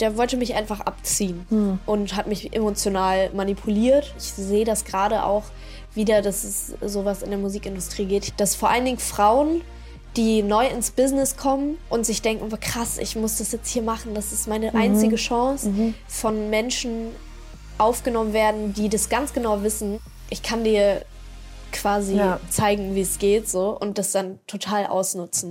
der wollte mich einfach abziehen hm. und hat mich emotional manipuliert. Ich sehe das gerade auch wieder, dass es sowas in der Musikindustrie geht, dass vor allen Dingen Frauen die neu ins Business kommen und sich denken, oh, krass, ich muss das jetzt hier machen, das ist meine mhm. einzige Chance, mhm. von Menschen aufgenommen werden, die das ganz genau wissen. Ich kann dir quasi ja. zeigen, wie es geht, so und das dann total ausnutzen.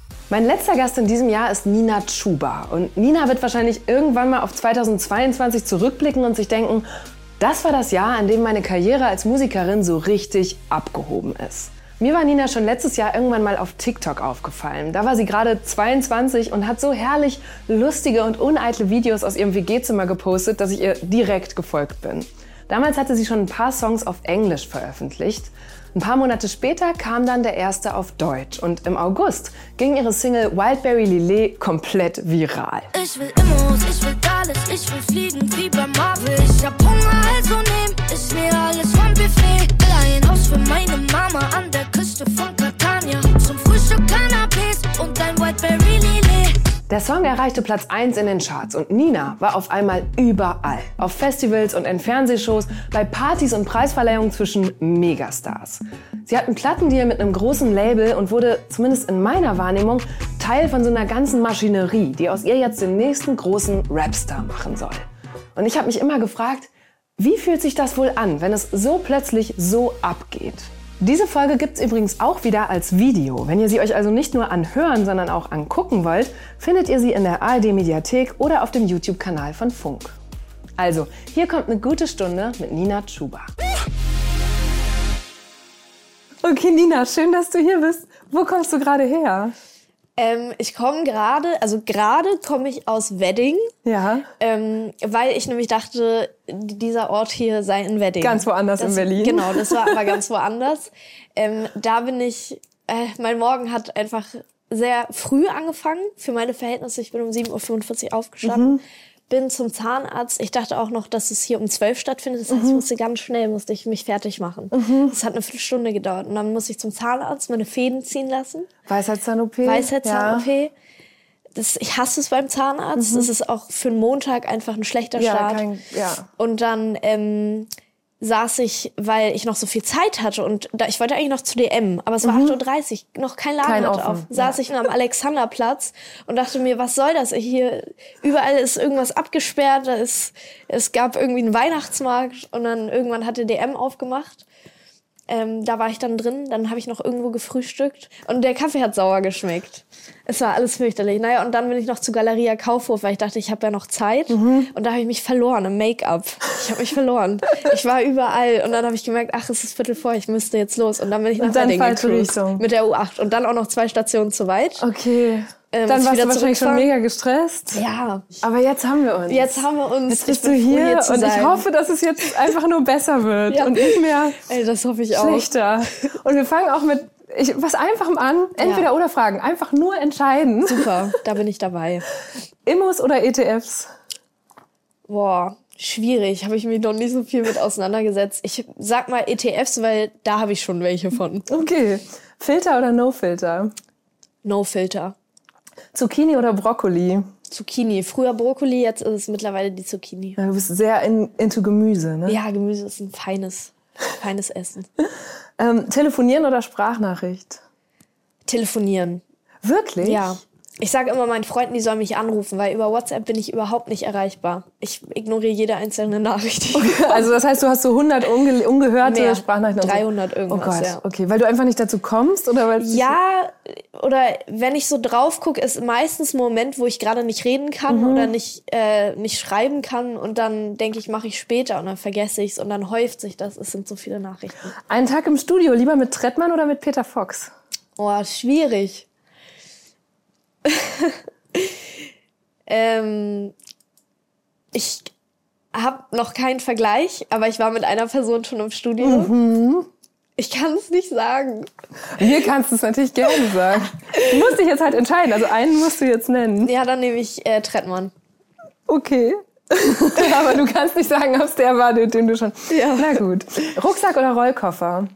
Mein letzter Gast in diesem Jahr ist Nina Chuba. Und Nina wird wahrscheinlich irgendwann mal auf 2022 zurückblicken und sich denken, das war das Jahr, an dem meine Karriere als Musikerin so richtig abgehoben ist. Mir war Nina schon letztes Jahr irgendwann mal auf TikTok aufgefallen. Da war sie gerade 22 und hat so herrlich lustige und uneitle Videos aus ihrem WG-Zimmer gepostet, dass ich ihr direkt gefolgt bin. Damals hatte sie schon ein paar Songs auf Englisch veröffentlicht. Ein paar Monate später kam dann der erste auf Deutsch und im August ging ihre Single Wildberry Lillet komplett viral. Ich will Immos, ich will alles, ich will fliegen wie bei Marvel. Ich hab Hunger, also nehm ich mir alles vom Buffet. Will ein Haus für meine Mama an der Küste von Der Song erreichte Platz 1 in den Charts und Nina war auf einmal überall. Auf Festivals und in Fernsehshows, bei Partys und Preisverleihungen zwischen Megastars. Sie hat einen Plattendeal mit einem großen Label und wurde, zumindest in meiner Wahrnehmung, Teil von so einer ganzen Maschinerie, die aus ihr jetzt den nächsten großen Rapstar machen soll. Und ich habe mich immer gefragt, wie fühlt sich das wohl an, wenn es so plötzlich so abgeht? Diese Folge gibt es übrigens auch wieder als Video. Wenn ihr sie euch also nicht nur anhören, sondern auch angucken wollt, findet ihr sie in der ARD Mediathek oder auf dem YouTube-Kanal von Funk. Also, hier kommt eine gute Stunde mit Nina Chuba. Okay, Nina, schön, dass du hier bist. Wo kommst du gerade her? Ähm, ich komme gerade, also gerade komme ich aus Wedding. Ja. Ähm, weil ich nämlich dachte, dieser Ort hier sei in Wedding. Ganz woanders das, in Berlin. Genau, das war aber ganz woanders. Ähm, da bin ich, äh, mein Morgen hat einfach sehr früh angefangen für meine Verhältnisse. Ich bin um 7.45 Uhr aufgestanden. Mhm bin zum Zahnarzt. Ich dachte auch noch, dass es hier um zwölf stattfindet. Das heißt, mhm. ich musste ganz schnell, musste ich mich fertig machen. Mhm. Das hat eine Viertelstunde gedauert. Und dann musste ich zum Zahnarzt meine Fäden ziehen lassen. Weisheitszahn-OP? Weisheitszahn-OP. Ja. Das, ich hasse es beim Zahnarzt. Mhm. Das ist auch für einen Montag einfach ein schlechter ja, Start. Kein, ja. Und dann ähm, saß ich, weil ich noch so viel Zeit hatte und da, ich wollte eigentlich noch zu DM, aber es war mhm. 8.30 Uhr, noch kein Laden kein hatte auf. Saß ja. ich am Alexanderplatz und dachte mir, was soll das? Hier, überall ist irgendwas abgesperrt, da ist, es gab irgendwie einen Weihnachtsmarkt und dann irgendwann hatte DM aufgemacht ähm, da war ich dann drin, dann habe ich noch irgendwo gefrühstückt und der Kaffee hat sauer geschmeckt. Es war alles fürchterlich. Naja, und dann bin ich noch zu Galeria Kaufhof, weil ich dachte, ich habe ja noch Zeit. Mhm. Und da habe ich mich verloren im Make-up. Ich habe mich verloren. Ich war überall und dann habe ich gemerkt, ach, es ist Viertel vor, ich müsste jetzt los. Und dann bin ich nach Wedding gecruised mit der U8 und dann auch noch zwei Stationen zu weit. Okay. Ähm, dann warst du wahrscheinlich schon mega gestresst. Ja. Aber jetzt haben wir uns. Jetzt haben wir uns. Jetzt bist du hier, hier und ich hoffe, dass es jetzt einfach nur besser wird ja. und nicht mehr Ey, das hoffe ich auch. schlechter. Und wir fangen auch mit ich, was Einfachem an. Entweder ja. oder Fragen. Einfach nur entscheiden. Super, da bin ich dabei. Immos oder ETFs? Boah, schwierig. Habe ich mich noch nicht so viel mit auseinandergesetzt. Ich sag mal ETFs, weil da habe ich schon welche von. Okay. Filter oder No Filter? Zucchini oder Brokkoli? Zucchini. Früher Brokkoli, jetzt ist es mittlerweile die Zucchini. Ja, du bist sehr in, into Gemüse, ne? Ja, Gemüse ist ein feines, feines Essen. ähm, telefonieren oder Sprachnachricht? Telefonieren. Wirklich? Ja. Ich sage immer meinen Freunden, die sollen mich anrufen, weil über WhatsApp bin ich überhaupt nicht erreichbar. Ich ignoriere jede einzelne Nachricht. Okay, also das heißt, du hast so 100 unge ungehörte Mehr, Sprachnachrichten? 300 irgendwas, Oh Gott, ja. okay. Weil du einfach nicht dazu kommst? oder weil Ja, oder wenn ich so drauf gucke, ist meistens ein Moment, wo ich gerade nicht reden kann mhm. oder nicht, äh, nicht schreiben kann und dann denke ich, mache ich später und dann vergesse ich es und dann häuft sich das. Es sind so viele Nachrichten. Einen Tag im Studio, lieber mit Trettmann oder mit Peter Fox? Oh, schwierig. ähm, ich habe noch keinen Vergleich, aber ich war mit einer Person schon im Studio. Mhm. Ich kann es nicht sagen. Mir kannst du es natürlich gerne sagen. Du musst dich jetzt halt entscheiden. Also einen musst du jetzt nennen. Ja, dann nehme ich äh, Trettmann. Okay. Aber du kannst nicht sagen, ob es der war, den du schon. Ja. Na gut. Rucksack oder Rollkoffer?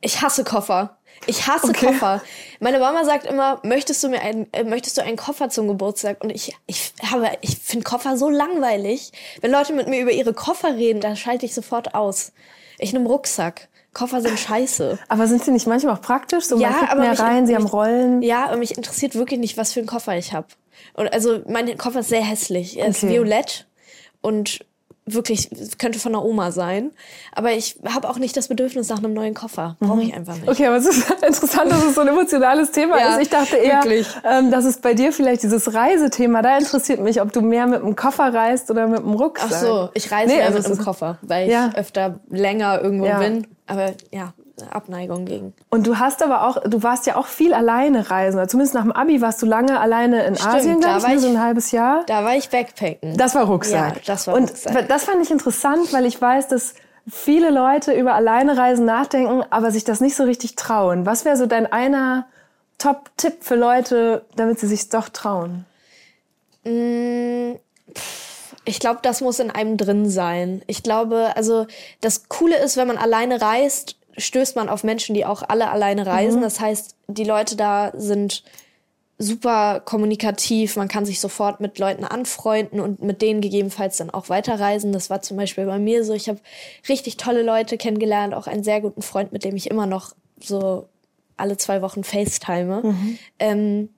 Ich hasse Koffer. Ich hasse okay. Koffer. Meine Mama sagt immer, möchtest du mir einen, äh, möchtest du einen Koffer zum Geburtstag? Und ich, ich habe, ich finde Koffer so langweilig. Wenn Leute mit mir über ihre Koffer reden, dann schalte ich sofort aus. Ich nehme Rucksack. Koffer sind scheiße. Aber sind sie nicht manchmal auch praktisch? So, ja, aber mehr rein, sie haben Rollen. Ja, aber mich interessiert wirklich nicht, was für einen Koffer ich habe. Und also mein Koffer ist sehr hässlich. Er ist violett und wirklich könnte von der Oma sein. Aber ich habe auch nicht das Bedürfnis nach einem neuen Koffer. Brauche mhm. ich einfach nicht. Okay, aber es ist interessant, dass es so ein emotionales Thema ja, ist. Ich dachte eher, ähm, dass es bei dir vielleicht dieses Reisethema, da interessiert mich, ob du mehr mit einem Koffer reist oder mit einem Rucksack. Ach so, ich reise nee, mehr also mit einem Koffer, weil ja. ich öfter länger irgendwo ja. bin. Aber ja, Abneigung gegen. Und du hast aber auch, du warst ja auch viel alleine reisen. Zumindest nach dem Abi warst du lange alleine in Stimmt, Asien, glaube ich, ne, so ein halbes Jahr. Da war ich Backpacken. Das war Rucksack. Ja, das war Und Rucksack. das fand ich interessant, weil ich weiß, dass viele Leute über alleine Reisen nachdenken, aber sich das nicht so richtig trauen. Was wäre so dein einer Top-Tipp für Leute, damit sie sich doch trauen? Mm, ich glaube, das muss in einem drin sein. Ich glaube, also das Coole ist, wenn man alleine reist, stößt man auf Menschen, die auch alle alleine reisen. Mhm. Das heißt, die Leute da sind super kommunikativ. Man kann sich sofort mit Leuten anfreunden und mit denen gegebenenfalls dann auch weiterreisen. Das war zum Beispiel bei mir so. Ich habe richtig tolle Leute kennengelernt, auch einen sehr guten Freund, mit dem ich immer noch so alle zwei Wochen FaceTime. Mhm. Ähm,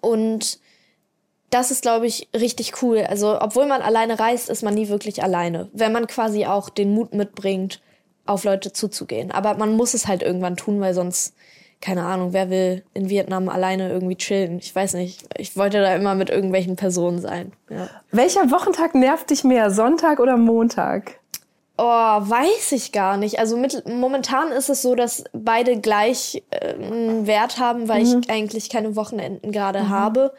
und das ist, glaube ich, richtig cool. Also, obwohl man alleine reist, ist man nie wirklich alleine. Wenn man quasi auch den Mut mitbringt, auf Leute zuzugehen. Aber man muss es halt irgendwann tun, weil sonst, keine Ahnung, wer will in Vietnam alleine irgendwie chillen? Ich weiß nicht. Ich wollte da immer mit irgendwelchen Personen sein. Ja. Welcher Wochentag nervt dich mehr? Sonntag oder Montag? Oh, weiß ich gar nicht. Also mit, momentan ist es so, dass beide gleich äh, einen Wert haben, weil mhm. ich eigentlich keine Wochenenden gerade mhm. habe.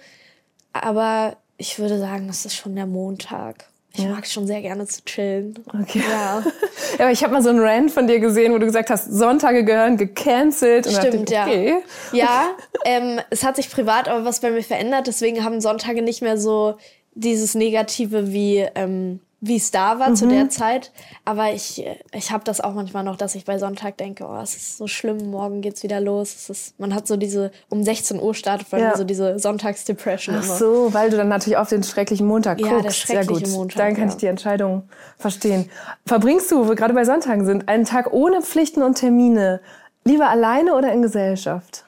Aber ich würde sagen, das ist schon der Montag. Ich ja. mag es schon sehr gerne zu chillen. Okay. Ja. ja aber ich habe mal so einen Rant von dir gesehen, wo du gesagt hast, Sonntage gehören gecancelt. Und Stimmt, ich, okay. ja. Ja, ähm, es hat sich privat aber was bei mir verändert. Deswegen haben Sonntage nicht mehr so dieses Negative wie ähm, wie es da war mhm. zu der mhm. Zeit. Aber ich, ich habe das auch manchmal noch, dass ich bei Sonntag denke, oh, es ist so schlimm, morgen geht's wieder los. Es ist, man hat so diese, um 16 Uhr startet bei ja. mir so diese Sonntagsdepression. Ach so, weil du dann natürlich auf den schrecklichen Montag guckst. Ja, der schreckliche Sehr gut. Montag. Dann kann ja. ich die Entscheidung verstehen. Verbringst du, wo wir gerade bei Sonntagen sind, einen Tag ohne Pflichten und Termine, lieber alleine oder in Gesellschaft?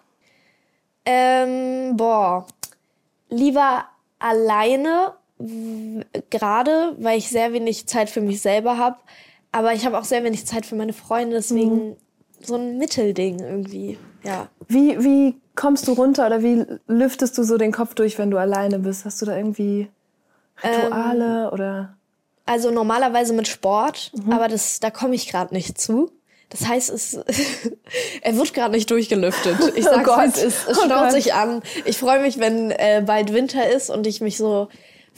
Ähm, boah, lieber alleine gerade, weil ich sehr wenig Zeit für mich selber habe. Aber ich habe auch sehr wenig Zeit für meine Freunde, deswegen mhm. so ein Mittelding irgendwie, ja. Wie, wie kommst du runter oder wie lüftest du so den Kopf durch, wenn du alleine bist? Hast du da irgendwie Rituale ähm, oder? Also normalerweise mit Sport, mhm. aber das, da komme ich gerade nicht zu. Das heißt, es, er wird gerade nicht durchgelüftet. Ich sage oh es, es, es oh staut Gott. sich an. Ich freue mich, wenn äh, bald Winter ist und ich mich so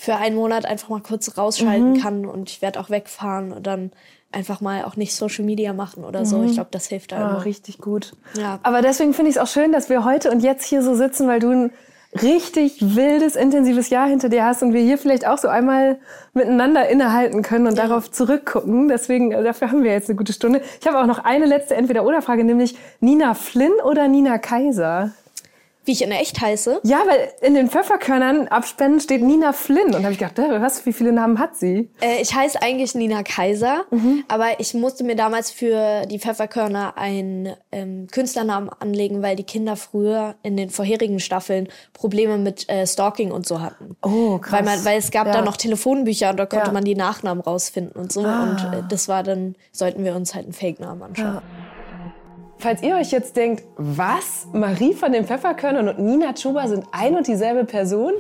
für einen Monat einfach mal kurz rausschalten mhm. kann und ich werde auch wegfahren und dann einfach mal auch nicht Social Media machen oder so. Mhm. Ich glaube, das hilft da ja, immer. Richtig gut. Ja. Aber deswegen finde ich es auch schön, dass wir heute und jetzt hier so sitzen, weil du ein richtig wildes, intensives Jahr hinter dir hast und wir hier vielleicht auch so einmal miteinander innehalten können und ja. darauf zurückgucken. Deswegen, äh, dafür haben wir jetzt eine gute Stunde. Ich habe auch noch eine letzte Entweder-Oder-Frage, nämlich Nina Flynn oder Nina Kaiser? Wie ich in echt heiße? Ja, weil in den Pfefferkörnern abspenden steht Nina Flynn. Und da habe ich gedacht, was, wie viele Namen hat sie? Äh, ich heiße eigentlich Nina Kaiser, mhm. aber ich musste mir damals für die Pfefferkörner einen ähm, Künstlernamen anlegen, weil die Kinder früher in den vorherigen Staffeln Probleme mit äh, Stalking und so hatten. Oh, krass. Weil, man, weil es gab ja. da noch Telefonbücher und da konnte ja. man die Nachnamen rausfinden und so. Ah. Und äh, das war dann, sollten wir uns halt einen Fake-Namen anschauen. Ja. Falls ihr euch jetzt denkt, was? Marie von den Pfefferkörnern und Nina Chuba sind ein und dieselbe Person?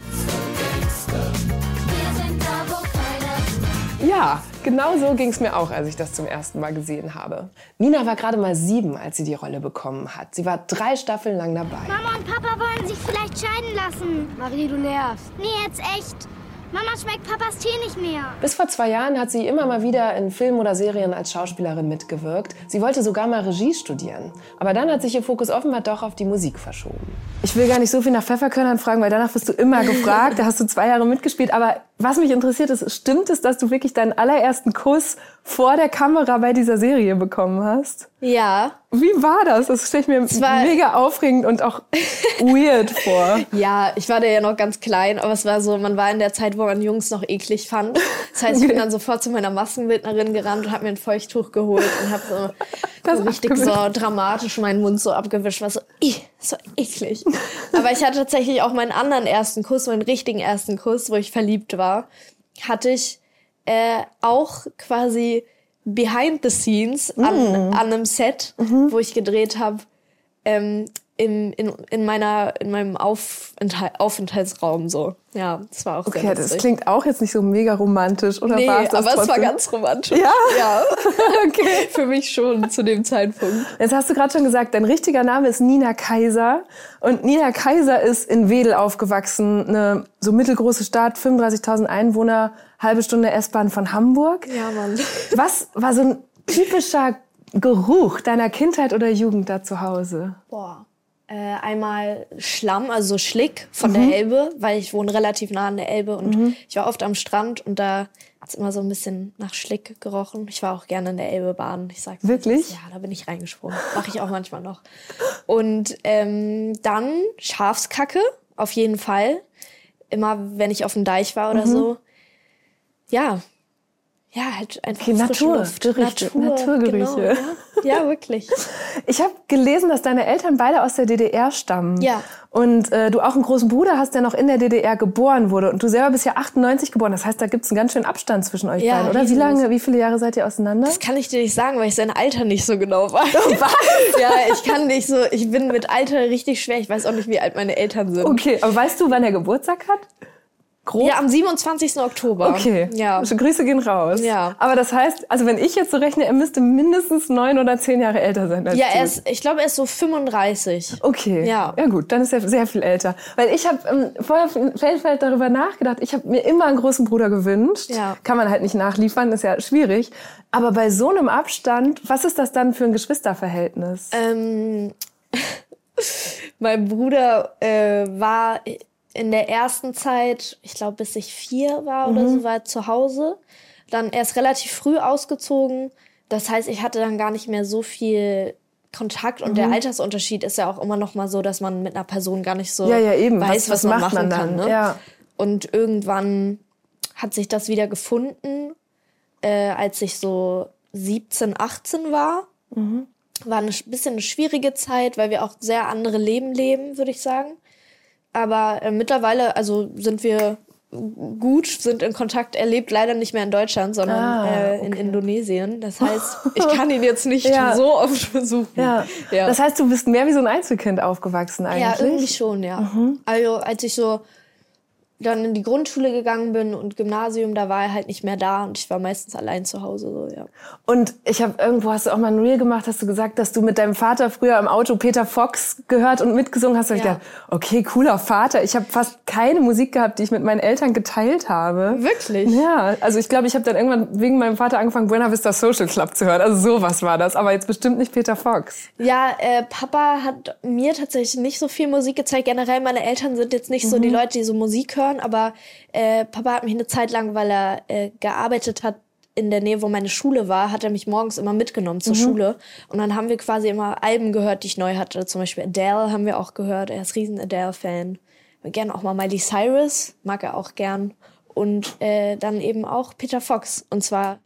Ja, genau so ging es mir auch, als ich das zum ersten Mal gesehen habe. Nina war gerade mal sieben, als sie die Rolle bekommen hat. Sie war drei Staffeln lang dabei. Mama und Papa wollen sich vielleicht scheiden lassen. Marie, du nervst. Nee, jetzt echt. Mama schmeckt Papas Tee nicht mehr. Bis vor zwei Jahren hat sie immer mal wieder in Filmen oder Serien als Schauspielerin mitgewirkt. Sie wollte sogar mal Regie studieren. Aber dann hat sich ihr Fokus offenbar doch auf die Musik verschoben. Ich will gar nicht so viel nach Pfefferkörnern fragen, weil danach wirst du immer gefragt. Da hast du zwei Jahre mitgespielt. Aber was mich interessiert ist, stimmt es, dass du wirklich deinen allerersten Kuss vor der Kamera bei dieser Serie bekommen hast? Ja. Wie war das? Das stelle ich mir mega aufregend und auch weird vor. Ja, ich war da ja noch ganz klein, aber es war so, man war in der Zeit, wo man Jungs noch eklig fand. Das heißt, ich bin dann sofort zu meiner Maskenbildnerin gerannt und habe mir ein Feuchttuch geholt und habe so, so richtig so dramatisch meinen Mund so abgewischt, war so, so eklig. Aber ich hatte tatsächlich auch meinen anderen ersten Kuss, meinen richtigen ersten Kuss, wo ich verliebt war, hatte ich äh, auch quasi behind the scenes an, mm. an einem Set, mhm. wo ich gedreht habe, ähm, in, in, in, meiner, in meinem Aufenthalt, Aufenthaltsraum so. Ja, das war auch okay, sehr das klingt auch jetzt nicht so mega romantisch, oder nee, war es das aber trotzdem? es war ganz romantisch. Ja? Ja. okay. Für mich schon zu dem Zeitpunkt. Jetzt hast du gerade schon gesagt, dein richtiger Name ist Nina Kaiser. Und Nina Kaiser ist in Wedel aufgewachsen, eine so mittelgroße Stadt, 35.000 Einwohner, halbe Stunde S-Bahn von Hamburg. Ja, Mann. Was war so ein typischer Geruch deiner Kindheit oder Jugend da zu Hause? Boah. Äh, einmal Schlamm, also Schlick von mhm. der Elbe, weil ich wohne relativ nah an der Elbe und mhm. ich war oft am Strand und da hat es immer so ein bisschen nach Schlick gerochen. Ich war auch gerne in der Elbe baden. Ich sag's Wirklich? Nicht. Ja, da bin ich reingesprungen. Mache ich auch manchmal noch. Und ähm, dann Schafskacke, auf jeden Fall. Immer wenn ich auf dem Deich war oder mhm. so. Ja, ja, halt einfach okay, Natur, Luft. Gerüche, Natur, Naturgerüche. Genau, ja. ja. wirklich. Ich habe gelesen, dass deine Eltern beide aus der DDR stammen. Ja. Und äh, du auch einen großen Bruder hast, der noch in der DDR geboren wurde. Und du selber bist ja 98 geboren. Das heißt, da gibt's einen ganz schönen Abstand zwischen euch ja, beiden, oder? Wie lange, wie viele Jahre seid ihr auseinander? Das kann ich dir nicht sagen, weil ich sein Alter nicht so genau weiß. Oh, was? ja, ich kann nicht so, ich bin mit Alter richtig schwer. Ich weiß auch nicht, wie alt meine Eltern sind. Okay, aber weißt du, wann er Geburtstag hat? Grob? Ja, am 27. Oktober. Okay. Ja. Also Grüße gehen raus. Ja. Aber das heißt, also wenn ich jetzt so rechne, er müsste mindestens neun oder zehn Jahre älter sein als Ja, du. er ist, ich glaube, er ist so 35. Okay. Ja. Ja gut, dann ist er sehr viel älter. Weil ich habe ähm, vorher Feldfeld darüber nachgedacht. Ich habe mir immer einen großen Bruder gewünscht. Ja. Kann man halt nicht nachliefern, ist ja schwierig. Aber bei so einem Abstand, was ist das dann für ein Geschwisterverhältnis? Ähm, mein Bruder äh, war in der ersten Zeit, ich glaube, bis ich vier war oder mhm. so, war zu Hause. Dann erst relativ früh ausgezogen. Das heißt, ich hatte dann gar nicht mehr so viel Kontakt und mhm. der Altersunterschied ist ja auch immer noch mal so, dass man mit einer Person gar nicht so ja, ja, eben. weiß, was, was man machen man kann. Ne? Ja. Und irgendwann hat sich das wieder gefunden, äh, als ich so 17, 18 war. Mhm. War eine bisschen eine schwierige Zeit, weil wir auch sehr andere Leben leben, würde ich sagen. Aber äh, mittlerweile, also sind wir gut, sind in Kontakt. Er lebt leider nicht mehr in Deutschland, sondern ah, äh, in Indonesien. Das heißt, ich kann ihn jetzt nicht ja. so oft besuchen. Ja. ja. Das heißt, du bist mehr wie so ein Einzelkind aufgewachsen eigentlich? Ja, irgendwie schon, ja. Mhm. Also als ich so dann in die Grundschule gegangen bin und Gymnasium, da war er halt nicht mehr da und ich war meistens allein zu Hause. So, ja. Und ich habe irgendwo, hast du auch mal ein Reel gemacht, hast du gesagt, dass du mit deinem Vater früher im Auto Peter Fox gehört und mitgesungen hast. Und ja. ich dachte, okay, cooler Vater. Ich habe fast keine Musik gehabt, die ich mit meinen Eltern geteilt habe. Wirklich? Ja, also ich glaube, ich habe dann irgendwann wegen meinem Vater angefangen, Buena Vista Social Club zu hören. Also sowas war das, aber jetzt bestimmt nicht Peter Fox. Ja, äh, Papa hat mir tatsächlich nicht so viel Musik gezeigt. Generell, meine Eltern sind jetzt nicht mhm. so die Leute, die so Musik hören hören, aber äh, Papa hat mich eine Zeit lang, weil er äh, gearbeitet hat in der Nähe, wo meine Schule war, hat er mich morgens immer mitgenommen zur mhm. Schule. Und dann haben wir quasi immer Alben gehört, die ich neu hatte. Zum Beispiel Adele haben wir auch gehört. Er ist riesen Adele-Fan. Gerne auch mal Miley Cyrus, mag er auch gern. Und äh, dann eben auch Peter Fox. Und zwar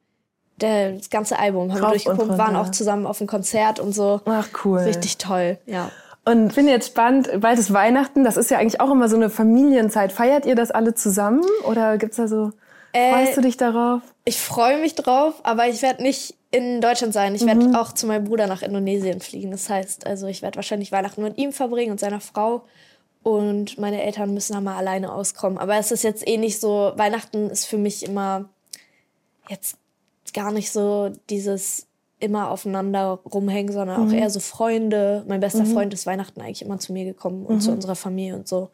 der, das ganze Album haben wir durchgepumpt, waren auch zusammen auf dem Konzert und so. Ach cool. Richtig toll, ja. Und finde jetzt spannend, bald ist Weihnachten, das ist ja eigentlich auch immer so eine Familienzeit. Feiert ihr das alle zusammen oder gibt's da so, äh, freust du dich darauf? Ich freue mich drauf, aber ich werde nicht in Deutschland sein. Ich mhm. werde auch zu meinem Bruder nach Indonesien fliegen. Das heißt, also ich werde wahrscheinlich Weihnachten mit ihm verbringen und seiner Frau. Und meine Eltern müssen dann mal alleine auskommen. Aber es ist jetzt eh nicht so, Weihnachten ist für mich immer jetzt gar nicht so dieses immer aufeinander rumhängen, sondern mhm. auch eher so Freunde. Mein bester mhm. Freund ist Weihnachten eigentlich immer zu mir gekommen und mhm. zu unserer Familie und so.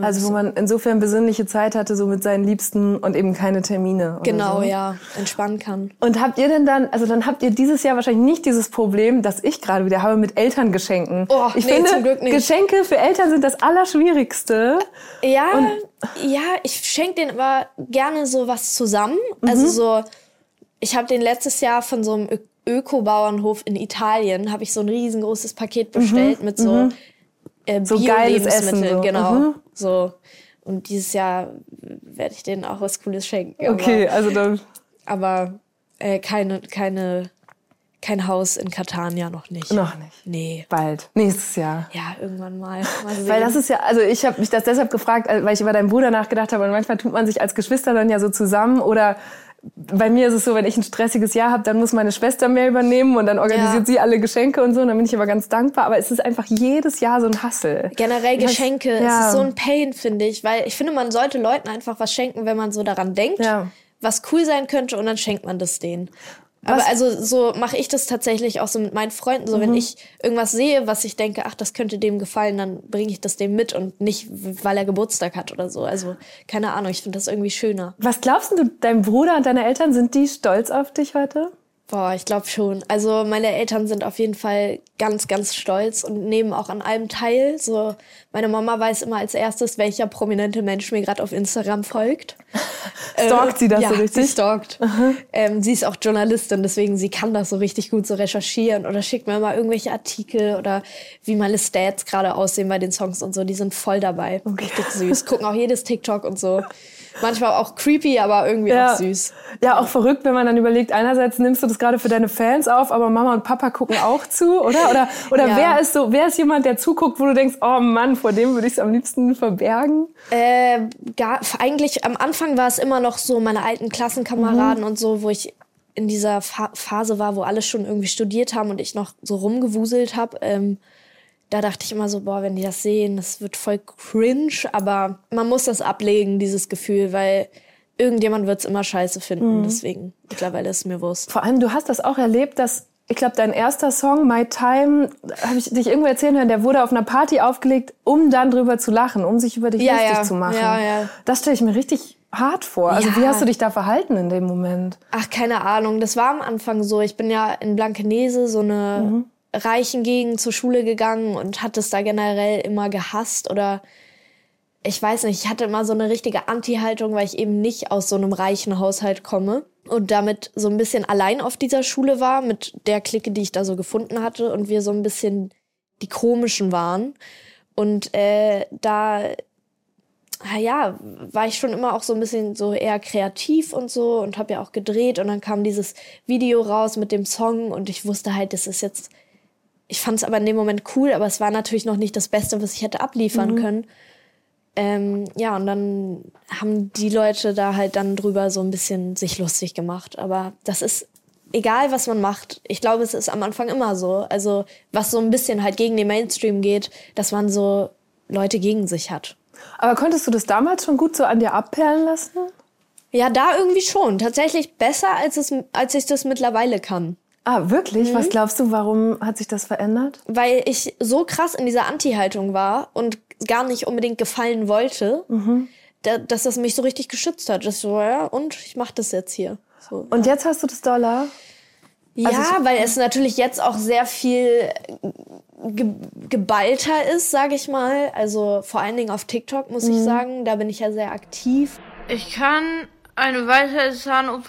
Also wo man insofern besinnliche Zeit hatte, so mit seinen Liebsten und eben keine Termine. Genau, so. ja, entspannen kann. Und habt ihr denn dann, also dann habt ihr dieses Jahr wahrscheinlich nicht dieses Problem, das ich gerade wieder habe mit Elterngeschenken. Oh, ich nee, finde, zum Glück nicht. Geschenke für Eltern sind das Allerschwierigste. Ja, und ja, ich schenke denen aber gerne so was zusammen. Also mhm. Also so, ich habe den letztes Jahr von so einem Öko-Bauernhof in Italien, habe ich so ein riesengroßes Paket bestellt mhm. mit so mhm äh, so Essen, so. genau. Mhm. So. Und dieses Jahr werde ich denen auch was Cooles schenken. Okay, aber, also dann. Aber äh, keine, keine, kein Haus in Catania noch nicht. Noch nicht. Nee. Bald. Nächstes Jahr. Ja, irgendwann mal. mal weil das ist ja, also ich habe mich das deshalb gefragt, weil ich über deinen Bruder nachgedacht habe und manchmal tut man sich als Geschwister dann ja so zusammen oder bei mir ist es so, wenn ich ein stressiges Jahr habe, dann muss meine Schwester mehr übernehmen und dann organisiert ja. sie alle Geschenke und so. Und dann bin ich aber ganz dankbar. Aber es ist einfach jedes Jahr so ein Hassel. Generell Geschenke, weiß, ja. es ist so ein Pain, finde ich. Weil ich finde, man sollte Leuten einfach was schenken, wenn man so daran denkt, ja. was cool sein könnte und dann schenkt man das denen. Aber also so mache ich das tatsächlich auch so mit meinen Freunden. So, mhm. wenn ich irgendwas sehe, was ich denke, ach, das könnte dem gefallen, dann bringe ich das dem mit und nicht, weil er Geburtstag hat oder so. Also, keine Ahnung, ich finde das irgendwie schöner. Was glaubst du, dein Bruder und deine Eltern, sind die stolz auf dich heute? Boah, ich glaube schon. Also meine Eltern sind auf jeden Fall ganz, ganz stolz und nehmen auch an allem teil. So, meine Mama weiß immer als erstes, welcher prominente Mensch mir gerade auf Instagram folgt. stalkt äh, sie das ja, so richtig? Sie stalkt. Ähm, sie ist auch Journalistin, deswegen sie kann das so richtig gut so recherchieren oder schickt mir immer irgendwelche Artikel oder wie meine Stats gerade aussehen bei den Songs und so. Die sind voll dabei. Okay. Richtig süß. Gucken auch jedes TikTok und so. Manchmal auch creepy, aber irgendwie ja. auch süß. Ja, auch verrückt, wenn man dann überlegt, einerseits nimmst du das gerade für deine Fans auf, aber Mama und Papa gucken auch zu, oder? Oder, oder ja. wer ist so, wer ist jemand, der zuguckt, wo du denkst, oh Mann, vor dem würde ich es am liebsten verbergen? Äh, gar, eigentlich am Anfang war es immer noch so meine alten Klassenkameraden mhm. und so, wo ich in dieser Fa Phase war, wo alle schon irgendwie studiert haben und ich noch so rumgewuselt habe. Ähm, da dachte ich immer so, boah, wenn die das sehen, das wird voll cringe, aber man muss das ablegen, dieses Gefühl, weil irgendjemand wird es immer scheiße finden. Mhm. Deswegen, mittlerweile ist mir Wurst. Vor allem, du hast das auch erlebt, dass ich glaube, dein erster Song, My Time, habe ich dich irgendwo erzählen hören, der wurde auf einer Party aufgelegt, um dann drüber zu lachen, um sich über dich ja, lustig ja. zu machen. Ja, ja. Das stelle ich mir richtig hart vor. Also ja. wie hast du dich da verhalten in dem Moment? Ach, keine Ahnung. Das war am Anfang so. Ich bin ja in Blankenese so eine mhm reichen Gegend zur Schule gegangen und hat es da generell immer gehasst oder ich weiß nicht, ich hatte immer so eine richtige Anti-Haltung, weil ich eben nicht aus so einem reichen Haushalt komme und damit so ein bisschen allein auf dieser Schule war mit der Clique, die ich da so gefunden hatte und wir so ein bisschen die komischen waren. Und äh, da ja, war ich schon immer auch so ein bisschen so eher kreativ und so und habe ja auch gedreht und dann kam dieses Video raus mit dem Song und ich wusste halt, das ist jetzt ich fand es aber in dem Moment cool, aber es war natürlich noch nicht das Beste, was ich hätte abliefern mhm. können. Ähm, ja, und dann haben die Leute da halt dann drüber so ein bisschen sich lustig gemacht. Aber das ist egal, was man macht. Ich glaube, es ist am Anfang immer so. Also, was so ein bisschen halt gegen den Mainstream geht, dass man so Leute gegen sich hat. Aber konntest du das damals schon gut so an dir abperlen lassen? Ja, da irgendwie schon. Tatsächlich besser, als, es, als ich das mittlerweile kann. Ah, wirklich? Mhm. Was glaubst du, warum hat sich das verändert? Weil ich so krass in dieser Anti-Haltung war und gar nicht unbedingt gefallen wollte, mhm. da, dass das mich so richtig geschützt hat. Das so, ja, und ich mach das jetzt hier. So, und ja. jetzt hast du das Dollar? Ja, also weil es natürlich jetzt auch sehr viel ge geballter ist, sage ich mal. Also vor allen Dingen auf TikTok, muss mhm. ich sagen. Da bin ich ja sehr aktiv. Ich kann eine weitere Zahn-OP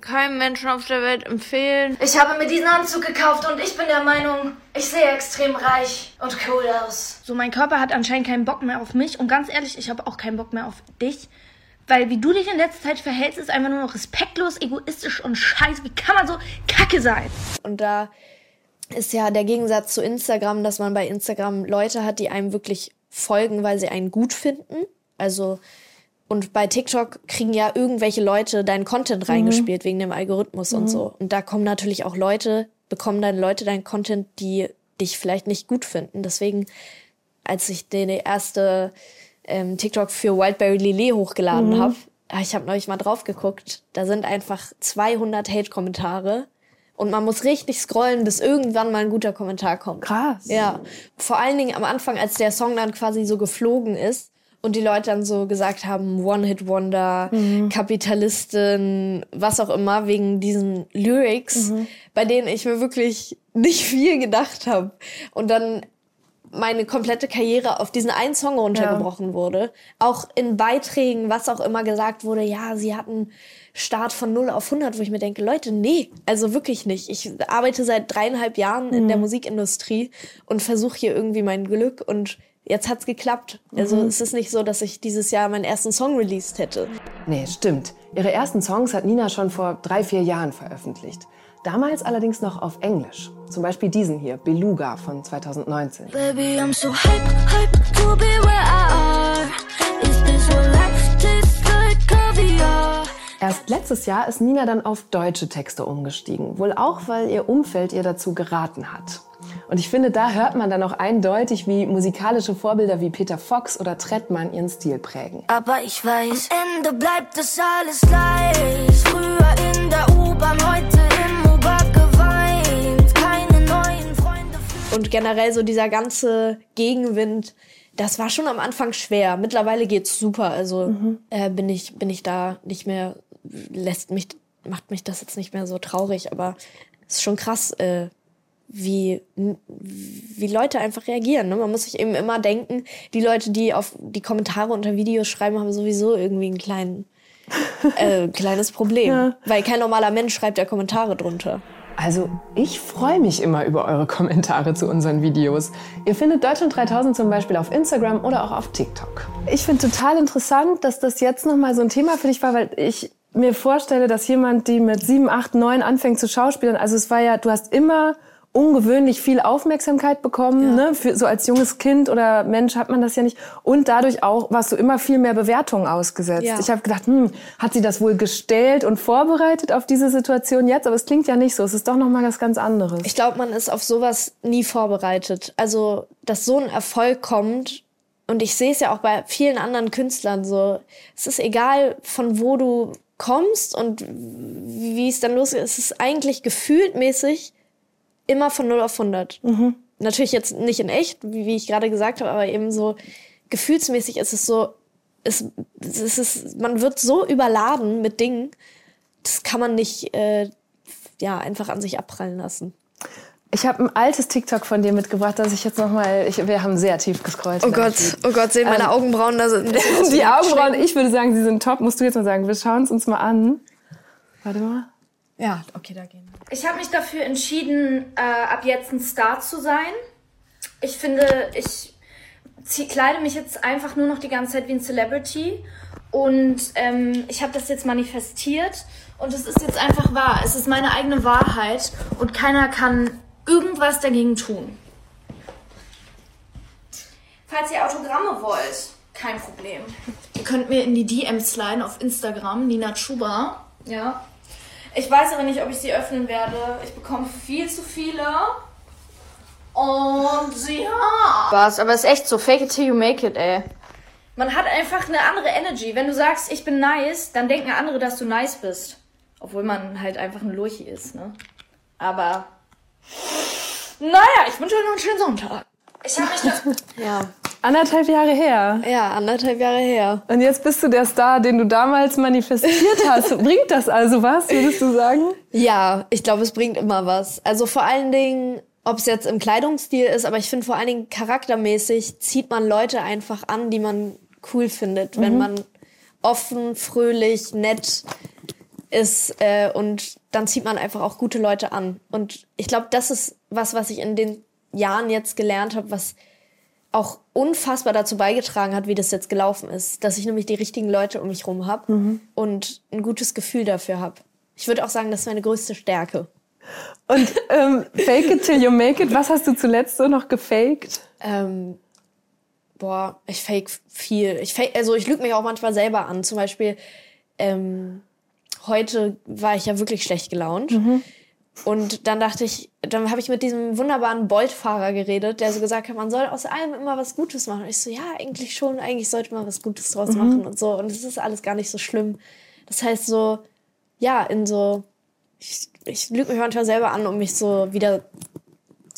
keinem Menschen auf der Welt empfehlen. Ich habe mir diesen Anzug gekauft und ich bin der Meinung, ich sehe extrem reich und cool aus. So, mein Körper hat anscheinend keinen Bock mehr auf mich und ganz ehrlich, ich habe auch keinen Bock mehr auf dich. Weil wie du dich in letzter Zeit verhältst, ist einfach nur noch respektlos, egoistisch und scheiße. Wie kann man so kacke sein? Und da ist ja der Gegensatz zu Instagram, dass man bei Instagram Leute hat, die einem wirklich folgen, weil sie einen gut finden. Also und bei TikTok kriegen ja irgendwelche Leute deinen Content mhm. reingespielt wegen dem Algorithmus mhm. und so. Und da kommen natürlich auch Leute, bekommen dann Leute deinen Content, die dich vielleicht nicht gut finden. Deswegen, als ich den erste ähm, TikTok für Wildberry Lillet hochgeladen mhm. habe, ich habe neulich mal drauf geguckt, da sind einfach 200 Hate-Kommentare. Und man muss richtig scrollen, bis irgendwann mal ein guter Kommentar kommt. Krass. Ja. Vor allen Dingen am Anfang, als der Song dann quasi so geflogen ist und die Leute dann so gesagt haben, One-Hit-Wonder, mhm. Kapitalistin, was auch immer, wegen diesen Lyrics, mhm. bei denen ich mir wirklich nicht viel gedacht habe. Und dann meine komplette Karriere auf diesen einen Song runtergebrochen ja. wurde. Auch in Beiträgen, was auch immer gesagt wurde, ja, sie hatten Start von 0 auf 100, wo ich mir denke, Leute, nee, also wirklich nicht. Ich arbeite seit dreieinhalb Jahren in der mhm. Musikindustrie und versuche hier irgendwie mein Glück und jetzt hat's geklappt. Also mhm. es ist nicht so, dass ich dieses Jahr meinen ersten Song released hätte. Nee, stimmt. Ihre ersten Songs hat Nina schon vor drei, vier Jahren veröffentlicht. Damals allerdings noch auf Englisch. Zum Beispiel diesen hier, Beluga von 2019. Baby, I'm so hype, hype to be where I are. Is this what life tastes like caviar? Erst letztes Jahr ist Nina dann auf deutsche Texte umgestiegen. Wohl auch, weil ihr Umfeld ihr dazu geraten hat. Und ich finde, da hört man dann auch eindeutig, wie musikalische Vorbilder wie Peter Fox oder Trettmann ihren Stil prägen. Aber ich weiß, am Ende bleibt das alles gleich. Früher in der U-Bahn, heute im Uber geweint. Keine neuen Freunde. Und generell so dieser ganze Gegenwind, das war schon am Anfang schwer. Mittlerweile geht's super. Also mhm. äh, bin ich bin ich da nicht mehr lässt mich, macht mich das jetzt nicht mehr so traurig, aber es ist schon krass, äh, wie, wie Leute einfach reagieren. Ne? Man muss sich eben immer denken, die Leute, die auf die Kommentare unter Videos schreiben, haben sowieso irgendwie einen kleinen, äh, kleines Problem. Ja. Weil kein normaler Mensch schreibt ja Kommentare drunter. Also ich freue mich immer über eure Kommentare zu unseren Videos. Ihr findet Deutschland 3000 zum Beispiel auf Instagram oder auch auf TikTok. Ich finde total interessant, dass das jetzt nochmal so ein Thema für dich war, weil ich mir vorstelle, dass jemand, die mit sieben, acht, neun anfängt zu schauspielen, also es war ja, du hast immer ungewöhnlich viel Aufmerksamkeit bekommen, ja. ne? Für, so als junges Kind oder Mensch hat man das ja nicht. Und dadurch auch warst du immer viel mehr Bewertungen ausgesetzt. Ja. Ich habe gedacht, hm, hat sie das wohl gestellt und vorbereitet auf diese Situation jetzt? Aber es klingt ja nicht so. Es ist doch noch mal was ganz anderes. Ich glaube, man ist auf sowas nie vorbereitet. Also, dass so ein Erfolg kommt und ich sehe es ja auch bei vielen anderen Künstlern so. Es ist egal, von wo du kommst und wie es dann losgeht, es ist eigentlich gefühlt mäßig immer von 0 auf 100. Mhm. Natürlich jetzt nicht in echt, wie, wie ich gerade gesagt habe, aber eben so gefühlsmäßig ist es so, es, es ist, man wird so überladen mit Dingen, das kann man nicht äh, ja, einfach an sich abprallen lassen. Ich habe ein altes TikTok von dir mitgebracht, das ich jetzt nochmal. Wir haben sehr tief gescrollt. Oh Gott, oh Gott, sehen meine ähm, Augenbrauen da sind. die Augenbrauen, ich würde sagen, sie sind top. Musst du jetzt mal sagen. Wir schauen es uns mal an. Warte mal. Ja, okay, da gehen wir. Ich habe mich dafür entschieden, äh, ab jetzt ein Star zu sein. Ich finde, ich zieh, kleide mich jetzt einfach nur noch die ganze Zeit wie ein Celebrity. Und ähm, ich habe das jetzt manifestiert. Und es ist jetzt einfach wahr. Es ist meine eigene Wahrheit. Und keiner kann irgendwas dagegen tun. Falls ihr Autogramme wollt, kein Problem. Ihr könnt mir in die DMs sliden auf Instagram, Nina Chuba. Ja. Ich weiß aber nicht, ob ich sie öffnen werde. Ich bekomme viel zu viele. Und ja. Was? Aber es ist echt so. Fake it till you make it, ey. Man hat einfach eine andere Energy. Wenn du sagst, ich bin nice, dann denken andere, dass du nice bist. Obwohl man halt einfach ein Lurchi ist, ne? Aber naja, ich wünsche euch noch einen schönen Sonntag. Ich habe mich das. ja. Anderthalb Jahre her. Ja, anderthalb Jahre her. Und jetzt bist du der Star, den du damals manifestiert hast. bringt das also was, würdest du sagen? Ja, ich glaube, es bringt immer was. Also vor allen Dingen, ob es jetzt im Kleidungsstil ist, aber ich finde vor allen Dingen charaktermäßig zieht man Leute einfach an, die man cool findet, mhm. wenn man offen, fröhlich, nett ist äh, und dann zieht man einfach auch gute Leute an. Und ich glaube, das ist was, was ich in den Jahren jetzt gelernt habe, was auch unfassbar dazu beigetragen hat, wie das jetzt gelaufen ist. Dass ich nämlich die richtigen Leute um mich rum habe mhm. und ein gutes Gefühl dafür habe. Ich würde auch sagen, das ist meine größte Stärke. Und ähm, fake it till you make it, was hast du zuletzt so noch gefaked? Ähm, boah, ich fake viel. Ich fake, also ich lüge mich auch manchmal selber an. Zum Beispiel, ähm, heute war ich ja wirklich schlecht gelaunt. Mhm. Und dann dachte ich, dann habe ich mit diesem wunderbaren Bolt-Fahrer geredet, der so gesagt hat, man soll aus allem immer was Gutes machen. Und ich so, ja, eigentlich schon, eigentlich sollte man was Gutes draus mhm. machen und so. Und es ist alles gar nicht so schlimm. Das heißt so, ja, in so, ich, ich lüge mich manchmal selber an, um mich so wieder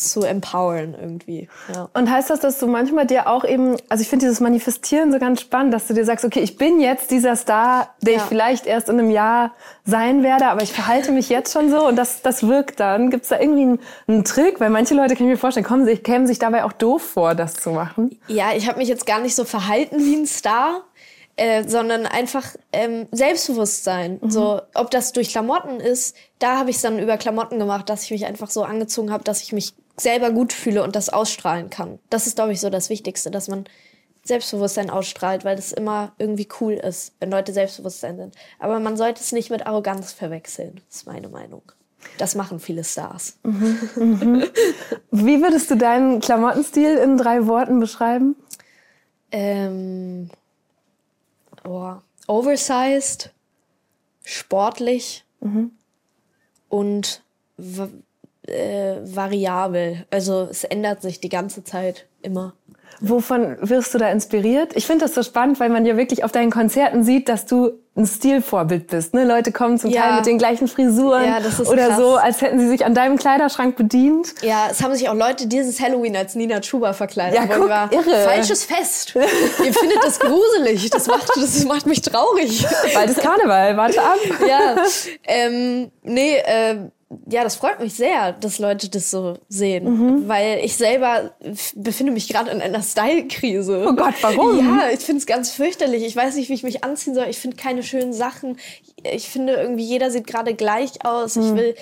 zu empowern irgendwie. Ja. Und heißt das, dass du manchmal dir auch eben, also ich finde dieses Manifestieren so ganz spannend, dass du dir sagst, okay, ich bin jetzt dieser Star, der ja. ich vielleicht erst in einem Jahr sein werde, aber ich verhalte mich jetzt schon so und das, das wirkt dann. Gibt es da irgendwie einen, einen, Trick? Weil manche Leute, kann ich mir vorstellen, kommen sich, kämen sich dabei auch doof vor, das zu machen. Ja, ich habe mich jetzt gar nicht so verhalten wie ein Star. Äh, sondern einfach ähm, Selbstbewusstsein. Mhm. So, ob das durch Klamotten ist, da habe ich es dann über Klamotten gemacht, dass ich mich einfach so angezogen habe, dass ich mich selber gut fühle und das ausstrahlen kann. Das ist, glaube ich, so das Wichtigste, dass man Selbstbewusstsein ausstrahlt, weil das immer irgendwie cool ist, wenn Leute Selbstbewusstsein sind. Aber man sollte es nicht mit Arroganz verwechseln. Ist meine Meinung. Das machen viele Stars. Mhm, mhm. Wie würdest du deinen Klamottenstil in drei Worten beschreiben? Ähm, oh, oversized, sportlich mhm. und äh, variabel. Also es ändert sich die ganze Zeit immer. Wovon wirst du da inspiriert? Ich finde das so spannend, weil man ja wirklich auf deinen Konzerten sieht, dass du ein Stilvorbild bist. Ne? Leute kommen zum ja. Teil mit den gleichen Frisuren ja, oder krass. so, als hätten sie sich an deinem Kleiderschrank bedient. Ja, es haben sich auch Leute dieses Halloween als Nina Chuba verkleidet. Ja, guck, war, irre. Falsches Fest. Ihr findet das gruselig. Das macht, das macht mich traurig. Bald ist Karneval, warte ab. Ja, ähm, nee, äh, ja, das freut mich sehr, dass Leute das so sehen, mhm. weil ich selber befinde mich gerade in einer Style-Krise. Oh Gott, warum? Ja, ich finde es ganz fürchterlich. Ich weiß nicht, wie ich mich anziehen soll. Ich finde keine schönen Sachen. Ich finde irgendwie jeder sieht gerade gleich aus. Mhm. Ich will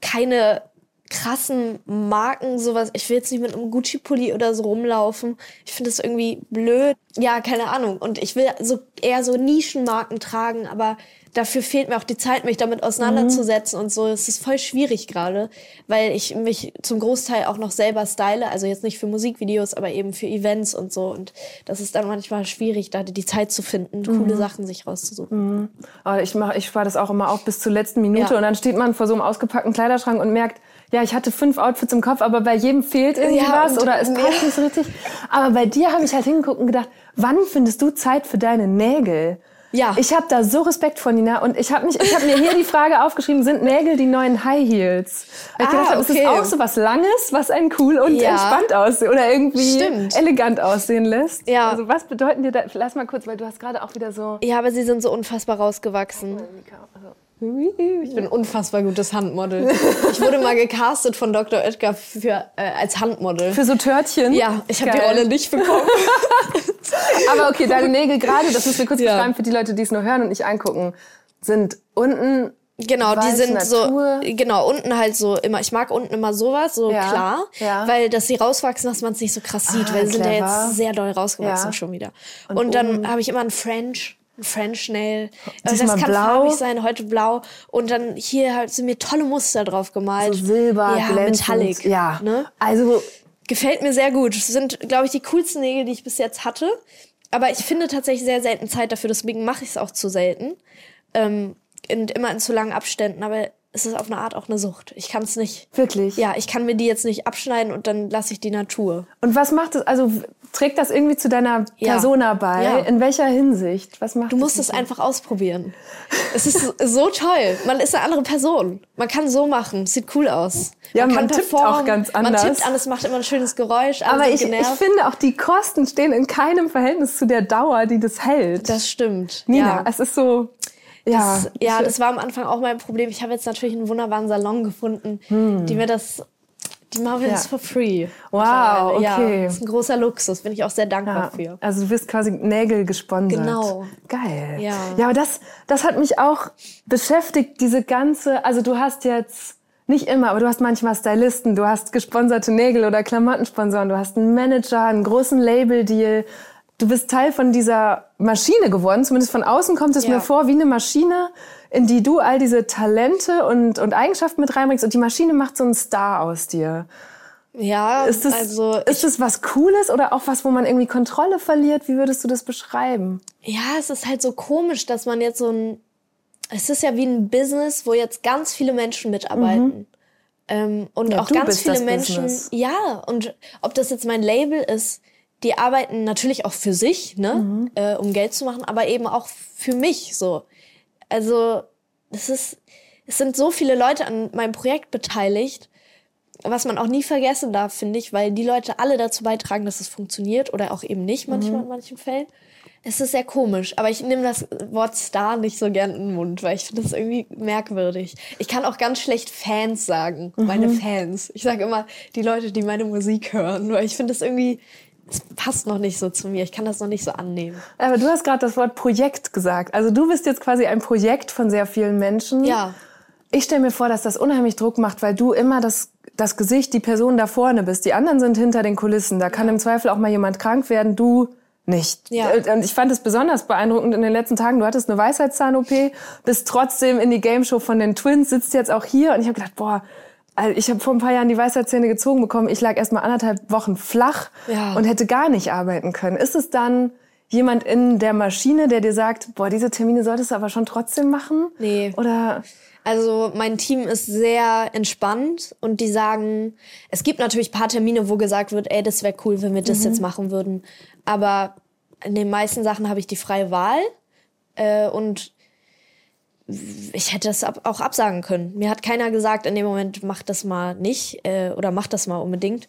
keine krassen Marken, sowas. Ich will jetzt nicht mit einem Gucci-Pulli oder so rumlaufen. Ich finde das irgendwie blöd. Ja, keine Ahnung. Und ich will so eher so Nischenmarken tragen, aber dafür fehlt mir auch die Zeit, mich damit auseinanderzusetzen mhm. und so. Es ist voll schwierig gerade, weil ich mich zum Großteil auch noch selber style. Also jetzt nicht für Musikvideos, aber eben für Events und so. Und das ist dann manchmal schwierig, da die Zeit zu finden, mhm. coole Sachen sich rauszusuchen. Mhm. Aber ich mache, ich spare das auch immer auf bis zur letzten Minute ja. und dann steht man vor so einem ausgepackten Kleiderschrank und merkt, ja, ich hatte fünf Outfits im Kopf, aber bei jedem fehlt irgendwie ja, was oder es passt ja. nicht so richtig. Aber bei dir habe ich halt hingeguckt und gedacht, wann findest du Zeit für deine Nägel? Ja. Ich habe da so Respekt vor Nina und ich habe mich, ich habe mir hier die Frage aufgeschrieben: Sind Nägel die neuen High Heels? Weil ich ah, gedacht okay. ist das auch so was Langes, was einen cool und ja. entspannt aussieht oder irgendwie Stimmt. elegant aussehen lässt? Ja. Also was bedeuten dir da? Lass mal kurz, weil du hast gerade auch wieder so. Ja, aber sie sind so unfassbar rausgewachsen. Also ich bin ein unfassbar gutes Handmodel. Ich wurde mal gecastet von Dr. Oetker für, äh, als Handmodel. Für so Törtchen? Ja, ich habe die Rolle nicht bekommen. Aber okay, deine Nägel gerade, das müssen wir kurz ja. beschreiben für die Leute, die es nur hören und nicht angucken, sind unten Genau, die sind Natur. so, genau, unten halt so immer, ich mag unten immer sowas, so ja, klar, ja. weil dass sie rauswachsen, dass man es nicht so krass sieht, ah, weil sie sind ja jetzt sehr doll rausgewachsen ja. schon wieder. Und, und dann habe ich immer ein French, ein French Nail. Also das kann blau. farbig sein, heute blau. Und dann hier halt sind mir tolle Muster drauf gemalt. So Silber, ja. Metallic. Ja, ne? also Gefällt mir sehr gut. Das sind, glaube ich, die coolsten Nägel, die ich bis jetzt hatte. Aber ich finde tatsächlich sehr selten Zeit dafür, deswegen mache ich es auch zu selten. Ähm, und immer in zu langen Abständen. Aber es ist auf eine Art auch eine Sucht. Ich kann es nicht. Wirklich? Ja, ich kann mir die jetzt nicht abschneiden und dann lasse ich die Natur. Und was macht es? Also trägt das irgendwie zu deiner Persona ja. bei? Ja. In welcher Hinsicht? Was macht Du musst es einfach ausprobieren. es ist so toll. Man ist eine andere Person. Man kann so machen. Sieht cool aus. Ja, man, man tippt auch ganz anders. Man tippt an, es macht immer ein schönes Geräusch. Aber ich, ich finde auch, die Kosten stehen in keinem Verhältnis zu der Dauer, die das hält. Das stimmt. Nina, ja. es ist so ja, das, ja, das war am Anfang auch mein Problem. Ich habe jetzt natürlich einen wunderbaren Salon gefunden, hm. die mir das die machen ja. for free. Wow, okay. Ja, das ist ein großer Luxus, bin ich auch sehr dankbar ja. für. Also du wirst quasi Nägel gesponsert. Genau. Geil. Ja, ja aber das, das hat mich auch beschäftigt, diese ganze, also du hast jetzt, nicht immer, aber du hast manchmal Stylisten, du hast gesponserte Nägel oder Klamottensponsoren, du hast einen Manager, einen großen Label-Deal, du bist Teil von dieser Maschine geworden. Zumindest von außen kommt es ja. mir vor wie eine Maschine, in die du all diese Talente und, und Eigenschaften mit reinbringst. Und die Maschine macht so einen Star aus dir. Ja, ist das, also ist das was Cooles oder auch was, wo man irgendwie Kontrolle verliert? Wie würdest du das beschreiben? Ja, es ist halt so komisch, dass man jetzt so ein, es ist ja wie ein Business, wo jetzt ganz viele Menschen mitarbeiten. Mhm. Ähm, und ja, auch ganz viele Menschen, Business. ja, und ob das jetzt mein Label ist, die arbeiten natürlich auch für sich, ne, mhm. äh, um Geld zu machen, aber eben auch für mich so. Also es ist, es sind so viele Leute an meinem Projekt beteiligt was man auch nie vergessen darf, finde ich, weil die Leute alle dazu beitragen, dass es funktioniert oder auch eben nicht manchmal mhm. in manchen Fällen. Es ist sehr komisch, aber ich nehme das Wort Star nicht so gern in den Mund, weil ich finde das irgendwie merkwürdig. Ich kann auch ganz schlecht Fans sagen, mhm. meine Fans. Ich sage immer die Leute, die meine Musik hören, weil ich finde das irgendwie, es passt noch nicht so zu mir. Ich kann das noch nicht so annehmen. Aber du hast gerade das Wort Projekt gesagt. Also du bist jetzt quasi ein Projekt von sehr vielen Menschen. Ja. Ich stelle mir vor, dass das unheimlich Druck macht, weil du immer das, das Gesicht, die Person da vorne bist. Die anderen sind hinter den Kulissen. Da kann im Zweifel auch mal jemand krank werden. Du nicht. Ja. Und ich fand es besonders beeindruckend in den letzten Tagen. Du hattest eine Weisheitszahn-OP, bist trotzdem in die Game Show von den Twins, sitzt jetzt auch hier und ich habe gedacht, boah, also ich habe vor ein paar Jahren die Weisheitszähne gezogen bekommen. Ich lag erst mal anderthalb Wochen flach ja. und hätte gar nicht arbeiten können. Ist es dann jemand in der Maschine, der dir sagt, boah, diese Termine solltest du aber schon trotzdem machen? Nee. Oder also mein Team ist sehr entspannt und die sagen, es gibt natürlich paar Termine, wo gesagt wird, ey, das wäre cool, wenn wir das mhm. jetzt machen würden. Aber in den meisten Sachen habe ich die freie Wahl äh, und ich hätte es ab, auch absagen können. Mir hat keiner gesagt, in dem Moment mach das mal nicht äh, oder mach das mal unbedingt.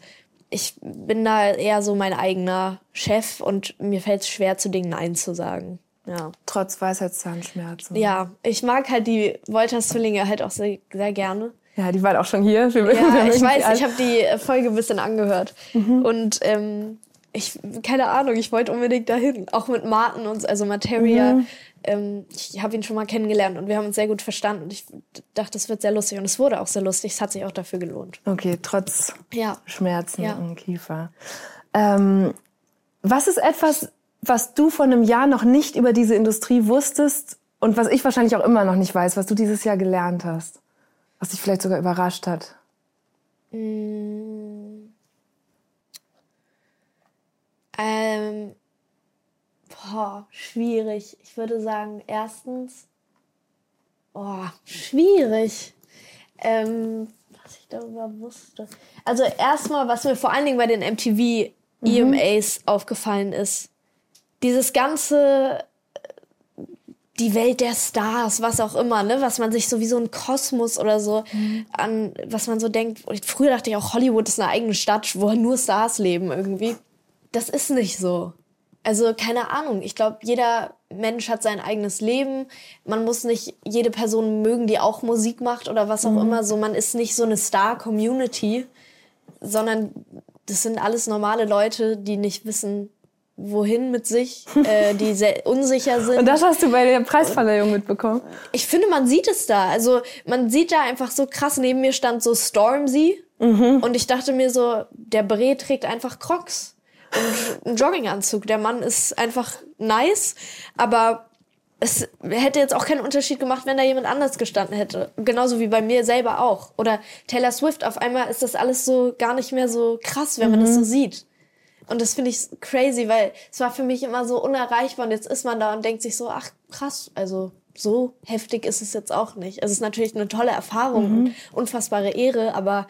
Ich bin da eher so mein eigener Chef und mir fällt es schwer, zu Dingen Nein zu sagen. Ja. Trotz Weisheitszahnschmerzen. Ja, ich mag halt die Wolters-Zwillinge halt auch sehr, sehr gerne. Ja, die waren auch schon hier. Wir, ja, ich weiß, ich habe die Folge ein bisschen angehört. Mhm. Und ähm, ich, keine Ahnung, ich wollte unbedingt dahin. Auch mit Martin und also Materia. Mhm. Ähm, ich habe ihn schon mal kennengelernt und wir haben uns sehr gut verstanden. Und ich dachte, es wird sehr lustig. Und es wurde auch sehr lustig. Es hat sich auch dafür gelohnt. Okay, trotz ja. Schmerzen ja. im Kiefer. Ähm, was ist etwas, was du vor einem Jahr noch nicht über diese Industrie wusstest und was ich wahrscheinlich auch immer noch nicht weiß, was du dieses Jahr gelernt hast? Was dich vielleicht sogar überrascht hat? Mm. Ähm, boah, schwierig. Ich würde sagen, erstens, boah, schwierig. Ähm, was ich darüber wusste. Also erstmal, was mir vor allen Dingen bei den MTV EMAs mhm. aufgefallen ist, dieses ganze die Welt der Stars, was auch immer, ne, was man sich so wie so ein Kosmos oder so mhm. an, was man so denkt. Früher dachte ich auch, Hollywood ist eine eigene Stadt, wo nur Stars leben irgendwie. Das ist nicht so. Also keine Ahnung. Ich glaube, jeder Mensch hat sein eigenes Leben. Man muss nicht jede Person mögen, die auch Musik macht oder was auch mhm. immer. So, man ist nicht so eine Star-Community, sondern das sind alles normale Leute, die nicht wissen, wohin mit sich, äh, die sehr unsicher sind. Und das hast du bei der Preisverleihung mitbekommen? Ich finde, man sieht es da. Also man sieht da einfach so krass, neben mir stand so Stormzy mhm. und ich dachte mir so, der Bre trägt einfach Crocs einen Jogginganzug. Der Mann ist einfach nice, aber es hätte jetzt auch keinen Unterschied gemacht, wenn da jemand anders gestanden hätte. Genauso wie bei mir selber auch. Oder Taylor Swift, auf einmal ist das alles so gar nicht mehr so krass, wenn man das so mhm. sieht. Und das finde ich crazy, weil es war für mich immer so unerreichbar und jetzt ist man da und denkt sich so, ach krass, also so heftig ist es jetzt auch nicht. Es ist natürlich eine tolle Erfahrung mhm. und unfassbare Ehre, aber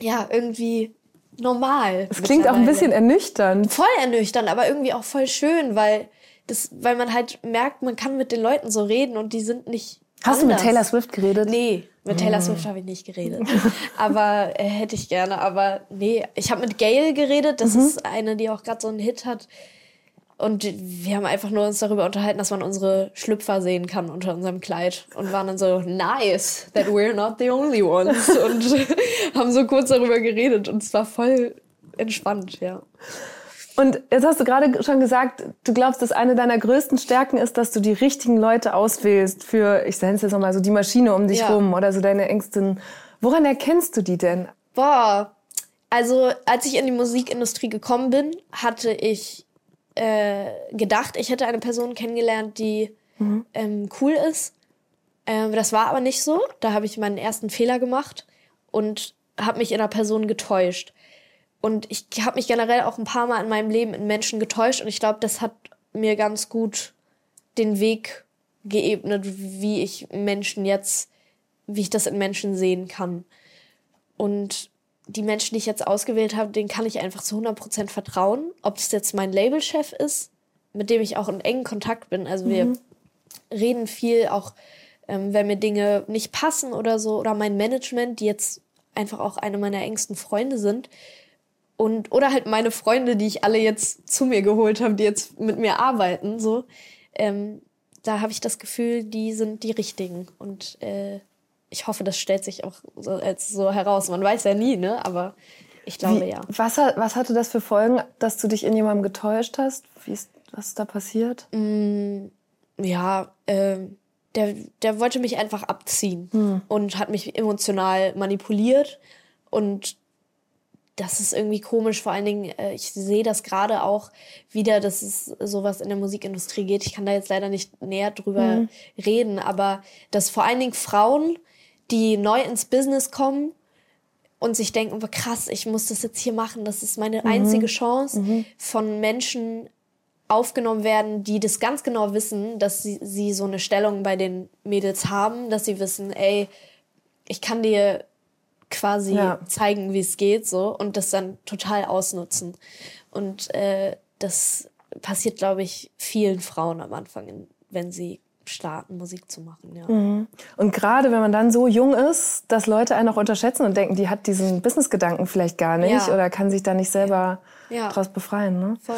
ja, irgendwie normal. Es klingt auch ein bisschen ernüchternd. Voll ernüchternd, aber irgendwie auch voll schön, weil das, weil man halt merkt, man kann mit den Leuten so reden und die sind nicht. Hast anders. du mit Taylor Swift geredet? Nee, mit Taylor mm. Swift habe ich nicht geredet. aber äh, hätte ich gerne. Aber nee, ich habe mit Gail geredet. Das mhm. ist eine, die auch gerade so einen Hit hat. Und wir haben einfach nur uns darüber unterhalten, dass man unsere Schlüpfer sehen kann unter unserem Kleid. Und waren dann so, nice, that we're not the only ones. und haben so kurz darüber geredet. Und es war voll entspannt, ja. Und jetzt hast du gerade schon gesagt, du glaubst, dass eine deiner größten Stärken ist, dass du die richtigen Leute auswählst für, ich nenne es jetzt nochmal so, die Maschine um dich ja. rum oder so deine engsten. Woran erkennst du die denn? Boah, also als ich in die Musikindustrie gekommen bin, hatte ich äh, gedacht, ich hätte eine Person kennengelernt, die mhm. ähm, cool ist. Ähm, das war aber nicht so. Da habe ich meinen ersten Fehler gemacht und habe mich in einer Person getäuscht. Und ich habe mich generell auch ein paar Mal in meinem Leben in Menschen getäuscht und ich glaube, das hat mir ganz gut den Weg geebnet, wie ich Menschen jetzt, wie ich das in Menschen sehen kann. Und die Menschen, die ich jetzt ausgewählt habe, denen kann ich einfach zu 100% vertrauen. Ob es jetzt mein Labelchef ist, mit dem ich auch in engen Kontakt bin. Also wir mhm. reden viel, auch ähm, wenn mir Dinge nicht passen oder so. Oder mein Management, die jetzt einfach auch eine meiner engsten Freunde sind. Und, oder halt meine Freunde, die ich alle jetzt zu mir geholt habe, die jetzt mit mir arbeiten, so. Ähm, da habe ich das Gefühl, die sind die richtigen. Und äh, ich hoffe, das stellt sich auch so, als so heraus. Man weiß ja nie, ne? Aber ich glaube Wie, ja. Was, was hatte das für Folgen, dass du dich in jemandem getäuscht hast? Wie ist, was ist da passiert? Mm, ja, äh, der, der wollte mich einfach abziehen hm. und hat mich emotional manipuliert. Und das ist irgendwie komisch. Vor allen Dingen, äh, ich sehe das gerade auch wieder, dass es sowas in der Musikindustrie geht. Ich kann da jetzt leider nicht näher drüber mhm. reden, aber dass vor allen Dingen Frauen, die neu ins Business kommen und sich denken, krass, ich muss das jetzt hier machen, das ist meine mhm. einzige Chance, mhm. von Menschen aufgenommen werden, die das ganz genau wissen, dass sie, sie so eine Stellung bei den Mädels haben, dass sie wissen, ey, ich kann dir quasi ja. zeigen, wie es geht, so und das dann total ausnutzen. Und äh, das passiert, glaube ich, vielen Frauen am Anfang, wenn sie starten, Musik zu machen. Ja. Mhm. Und gerade wenn man dann so jung ist, dass Leute einen auch unterschätzen und denken, die hat diesen Business-Gedanken vielleicht gar nicht ja. oder kann sich da nicht selber ja. draus befreien. Ne? Voll.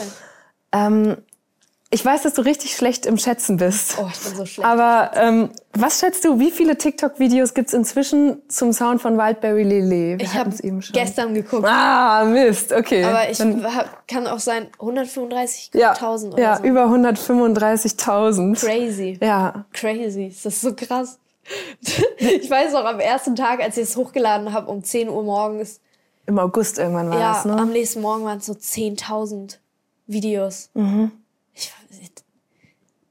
Ähm, ich weiß, dass du richtig schlecht im Schätzen bist. Oh, ich bin so schlecht. Aber ähm, was schätzt du, wie viele TikTok-Videos gibt's inzwischen zum Sound von Wildberry Lele? Wir ich habe gestern geguckt. Ah, Mist, okay. Aber ich hab, kann auch sein 135.000 ja, oder ja, so. über 135.000. Crazy. Ja. Crazy. Das ist so krass. ich weiß auch am ersten Tag, als ich es hochgeladen habe, um 10 Uhr morgens. Im August irgendwann war ja, das, ne? am nächsten Morgen waren es so 10.000 Videos. Mhm. Ich,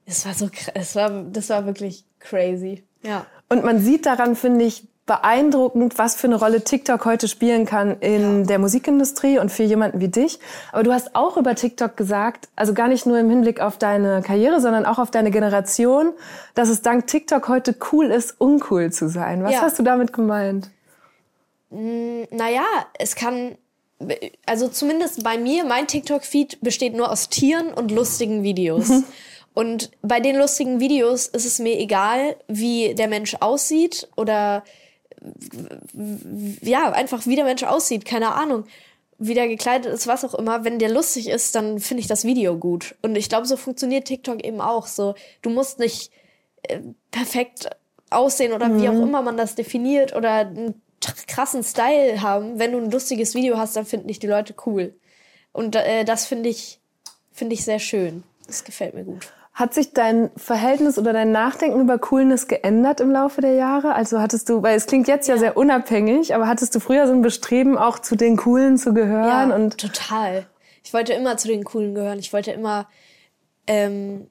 es war so, es war, das war wirklich crazy. Ja. Und man sieht daran, finde ich, beeindruckend, was für eine Rolle TikTok heute spielen kann in ja. der Musikindustrie und für jemanden wie dich. Aber du hast auch über TikTok gesagt, also gar nicht nur im Hinblick auf deine Karriere, sondern auch auf deine Generation, dass es dank TikTok heute cool ist, uncool zu sein. Was ja. hast du damit gemeint? Hm, naja, es kann, also zumindest bei mir, mein TikTok-Feed besteht nur aus Tieren und lustigen Videos. Mhm. Und bei den lustigen Videos ist es mir egal, wie der Mensch aussieht oder ja, einfach wie der Mensch aussieht, keine Ahnung, wie der gekleidet ist, was auch immer. Wenn der lustig ist, dann finde ich das Video gut. Und ich glaube, so funktioniert TikTok eben auch. So, du musst nicht äh, perfekt aussehen oder mhm. wie auch mhm. immer man das definiert oder einen krassen Style haben. Wenn du ein lustiges Video hast, dann finden dich die Leute cool. Und äh, das finde ich, finde ich sehr schön. Das gefällt mir gut. Hat sich dein Verhältnis oder dein Nachdenken über Coolness geändert im Laufe der Jahre? Also hattest du, weil es klingt jetzt ja, ja sehr unabhängig, aber hattest du früher so ein Bestreben, auch zu den Coolen zu gehören? Ja, und total. Ich wollte immer zu den Coolen gehören. Ich wollte immer ähm,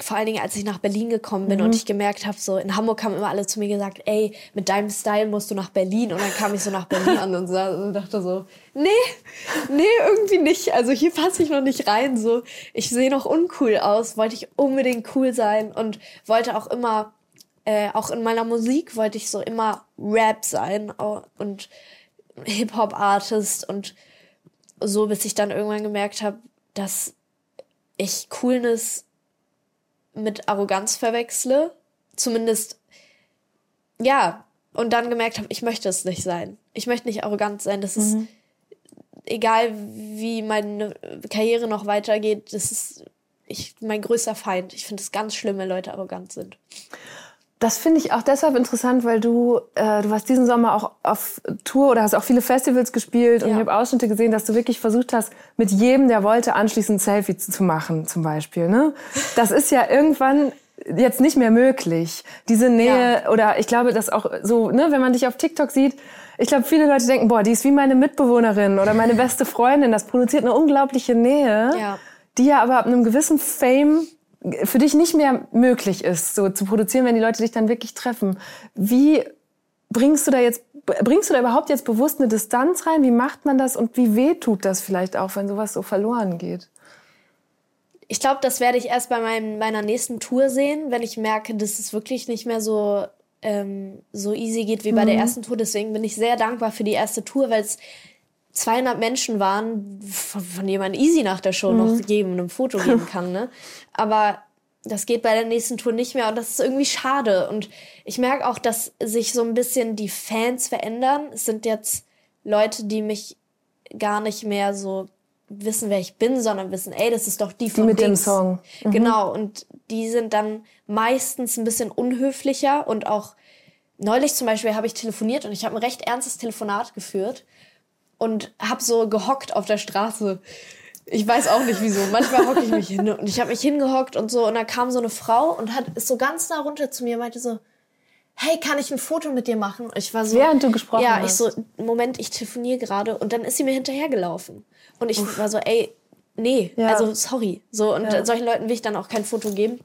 vor allen Dingen, als ich nach Berlin gekommen bin mhm. und ich gemerkt habe, so in Hamburg haben immer alle zu mir gesagt, ey, mit deinem Style musst du nach Berlin. Und dann kam ich so nach Berlin an und, so, dachte so, nee, nee, irgendwie nicht. Also hier passe ich noch nicht rein. So, ich sehe noch uncool aus. Wollte ich unbedingt cool sein und wollte auch immer, äh, auch in meiner Musik wollte ich so immer Rap sein und Hip Hop Artist und so, bis ich dann irgendwann gemerkt habe, dass ich Coolness mit Arroganz verwechsle. Zumindest, ja. Und dann gemerkt habe, ich möchte es nicht sein. Ich möchte nicht arrogant sein. Das ist, mhm. egal wie meine Karriere noch weitergeht, das ist ich, mein größter Feind. Ich finde es ganz schlimm, wenn Leute arrogant sind. Das finde ich auch deshalb interessant, weil du, äh, du warst diesen Sommer auch auf Tour oder hast auch viele Festivals gespielt und ja. ich habe Ausschnitte gesehen, dass du wirklich versucht hast, mit jedem, der wollte, anschließend ein Selfie zu, zu machen, zum Beispiel. Ne? Das ist ja irgendwann jetzt nicht mehr möglich. Diese Nähe ja. oder ich glaube, dass auch so, ne, wenn man dich auf TikTok sieht, ich glaube, viele Leute denken, boah, die ist wie meine Mitbewohnerin oder meine beste Freundin. Das produziert eine unglaubliche Nähe, ja. die ja aber ab einem gewissen Fame für dich nicht mehr möglich ist, so zu produzieren, wenn die Leute dich dann wirklich treffen. Wie bringst du da jetzt, bringst du da überhaupt jetzt bewusst eine Distanz rein? Wie macht man das und wie weh tut das vielleicht auch, wenn sowas so verloren geht? Ich glaube, das werde ich erst bei meinem, meiner nächsten Tour sehen, wenn ich merke, dass es wirklich nicht mehr so, ähm, so easy geht wie bei mhm. der ersten Tour. Deswegen bin ich sehr dankbar für die erste Tour, weil es 200 Menschen waren, von, von denen man easy nach der Show mhm. noch jedem ein Foto geben kann. Ne? Aber das geht bei der nächsten Tour nicht mehr und das ist irgendwie schade. Und ich merke auch, dass sich so ein bisschen die Fans verändern. Es sind jetzt Leute, die mich gar nicht mehr so wissen, wer ich bin, sondern wissen, ey, das ist doch die von die mit Dings. dem Song. Mhm. Genau, und die sind dann meistens ein bisschen unhöflicher und auch neulich zum Beispiel habe ich telefoniert und ich habe ein recht ernstes Telefonat geführt und habe so gehockt auf der Straße. Ich weiß auch nicht wieso. Manchmal hocke ich mich hin und ich habe mich hingehockt und so und da kam so eine Frau und hat ist so ganz nah runter zu mir meinte so hey, kann ich ein Foto mit dir machen? Und ich war so während du gesprochen ja, hast. Ja, ich so Moment, ich telefoniere gerade und dann ist sie mir hinterhergelaufen und ich Uff. war so ey, nee, ja. also sorry. So und ja. solchen Leuten will ich dann auch kein Foto geben.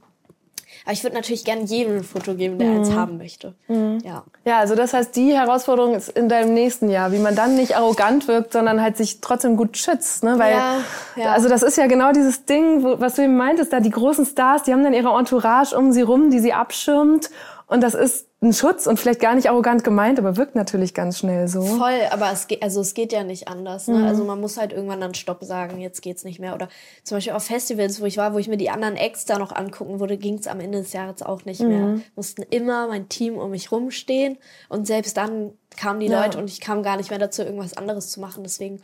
Aber ich würde natürlich gerne jedem ein Foto geben, der mhm. eins haben möchte. Mhm. Ja. Ja, also das heißt, die Herausforderung ist in deinem nächsten Jahr, wie man dann nicht arrogant wirkt, sondern halt sich trotzdem gut schützt. Ne? Weil, ja, ja. Also das ist ja genau dieses Ding, wo, was du eben meintest, da die großen Stars, die haben dann ihre Entourage um sie rum, die sie abschirmt. Und das ist ein Schutz und vielleicht gar nicht arrogant gemeint, aber wirkt natürlich ganz schnell so. Voll, aber es geht, also es geht ja nicht anders. Ne? Mhm. Also man muss halt irgendwann dann Stopp sagen, jetzt geht's nicht mehr. Oder zum Beispiel auf Festivals, wo ich war, wo ich mir die anderen Acts da noch angucken würde, ging's am Ende des Jahres auch nicht mhm. mehr. Mussten immer mein Team um mich rumstehen und selbst dann kamen die ja. Leute und ich kam gar nicht mehr dazu, irgendwas anderes zu machen. Deswegen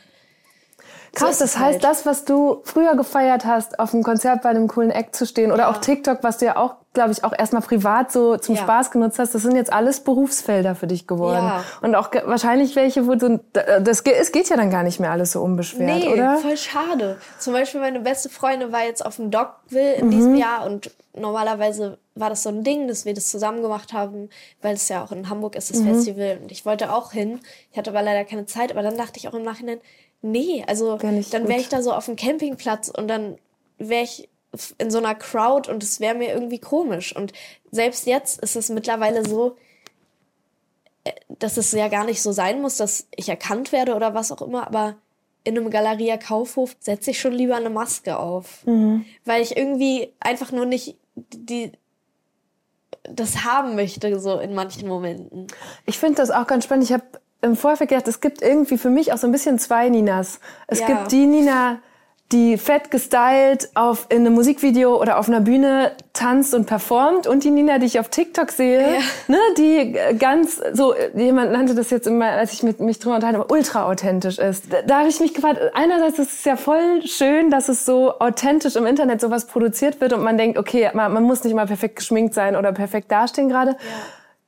Krass, das heißt, das, was du früher gefeiert hast, auf einem Konzert bei einem coolen Act zu stehen oder ja. auch TikTok, was du ja auch, glaube ich, auch erstmal privat so zum ja. Spaß genutzt hast, das sind jetzt alles Berufsfelder für dich geworden. Ja. Und auch wahrscheinlich welche, wo du, das, es geht ja dann gar nicht mehr alles so unbeschwert, nee, oder? voll schade. Zum Beispiel meine beste Freundin war jetzt auf dem Dogville in mhm. diesem Jahr und normalerweise war das so ein Ding, dass wir das zusammen gemacht haben, weil es ja auch in Hamburg ist, das mhm. Festival. Und ich wollte auch hin. Ich hatte aber leider keine Zeit. Aber dann dachte ich auch im Nachhinein, Nee, also dann wäre ich da so auf dem Campingplatz und dann wäre ich in so einer Crowd und es wäre mir irgendwie komisch. Und selbst jetzt ist es mittlerweile so, äh, dass es ja gar nicht so sein muss, dass ich erkannt werde oder was auch immer, aber in einem Galeria Kaufhof setze ich schon lieber eine Maske auf, mhm. weil ich irgendwie einfach nur nicht die das haben möchte so in manchen Momenten. Ich finde das auch ganz spannend. Ich habe im Vorfeld gedacht, es gibt irgendwie für mich auch so ein bisschen zwei Ninas. Es ja. gibt die Nina, die fett gestylt auf in einem Musikvideo oder auf einer Bühne tanzt und performt und die Nina, die ich auf TikTok sehe, ja. ne, die ganz so jemand nannte das jetzt immer, als ich mit mich drüber unterhalte, ultra authentisch ist. Da, da habe ich mich gefragt, einerseits ist es ja voll schön, dass es so authentisch im Internet sowas produziert wird und man denkt, okay, man, man muss nicht mal perfekt geschminkt sein oder perfekt dastehen gerade. Ja.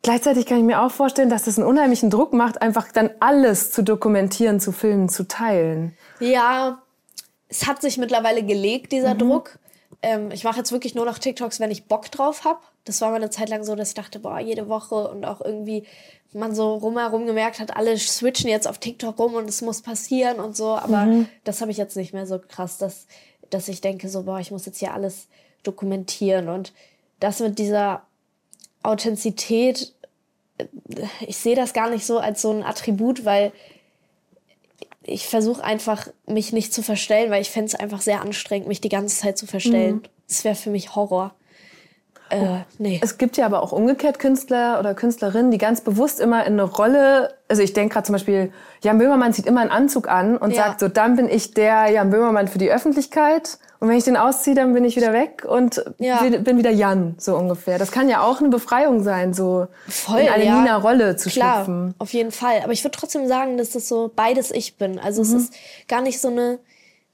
Gleichzeitig kann ich mir auch vorstellen, dass es einen unheimlichen Druck macht, einfach dann alles zu dokumentieren, zu filmen, zu teilen. Ja, es hat sich mittlerweile gelegt, dieser mhm. Druck. Ähm, ich mache jetzt wirklich nur noch TikToks, wenn ich Bock drauf habe. Das war mal eine Zeit lang so, dass ich dachte, boah, jede Woche und auch irgendwie man so rumherum gemerkt hat, alle switchen jetzt auf TikTok rum und es muss passieren und so. Aber mhm. das habe ich jetzt nicht mehr so krass, dass, dass ich denke so, boah, ich muss jetzt hier alles dokumentieren. Und das mit dieser Authentizität, ich sehe das gar nicht so als so ein Attribut, weil ich versuche einfach, mich nicht zu verstellen, weil ich fände es einfach sehr anstrengend, mich die ganze Zeit zu verstellen. Mhm. Das wäre für mich Horror. Äh, nee. Es gibt ja aber auch umgekehrt Künstler oder Künstlerinnen, die ganz bewusst immer in eine Rolle, also ich denke gerade zum Beispiel, Jan Böhmermann zieht immer einen Anzug an und ja. sagt so, dann bin ich der Jan Böhmermann für die Öffentlichkeit und wenn ich den ausziehe, dann bin ich wieder weg und ja. bin wieder Jan, so ungefähr. Das kann ja auch eine Befreiung sein, so Voll, in eine ja. Nina-Rolle zu Klar, schlüpfen. auf jeden Fall. Aber ich würde trotzdem sagen, dass das so beides ich bin. Also mhm. es ist gar nicht so eine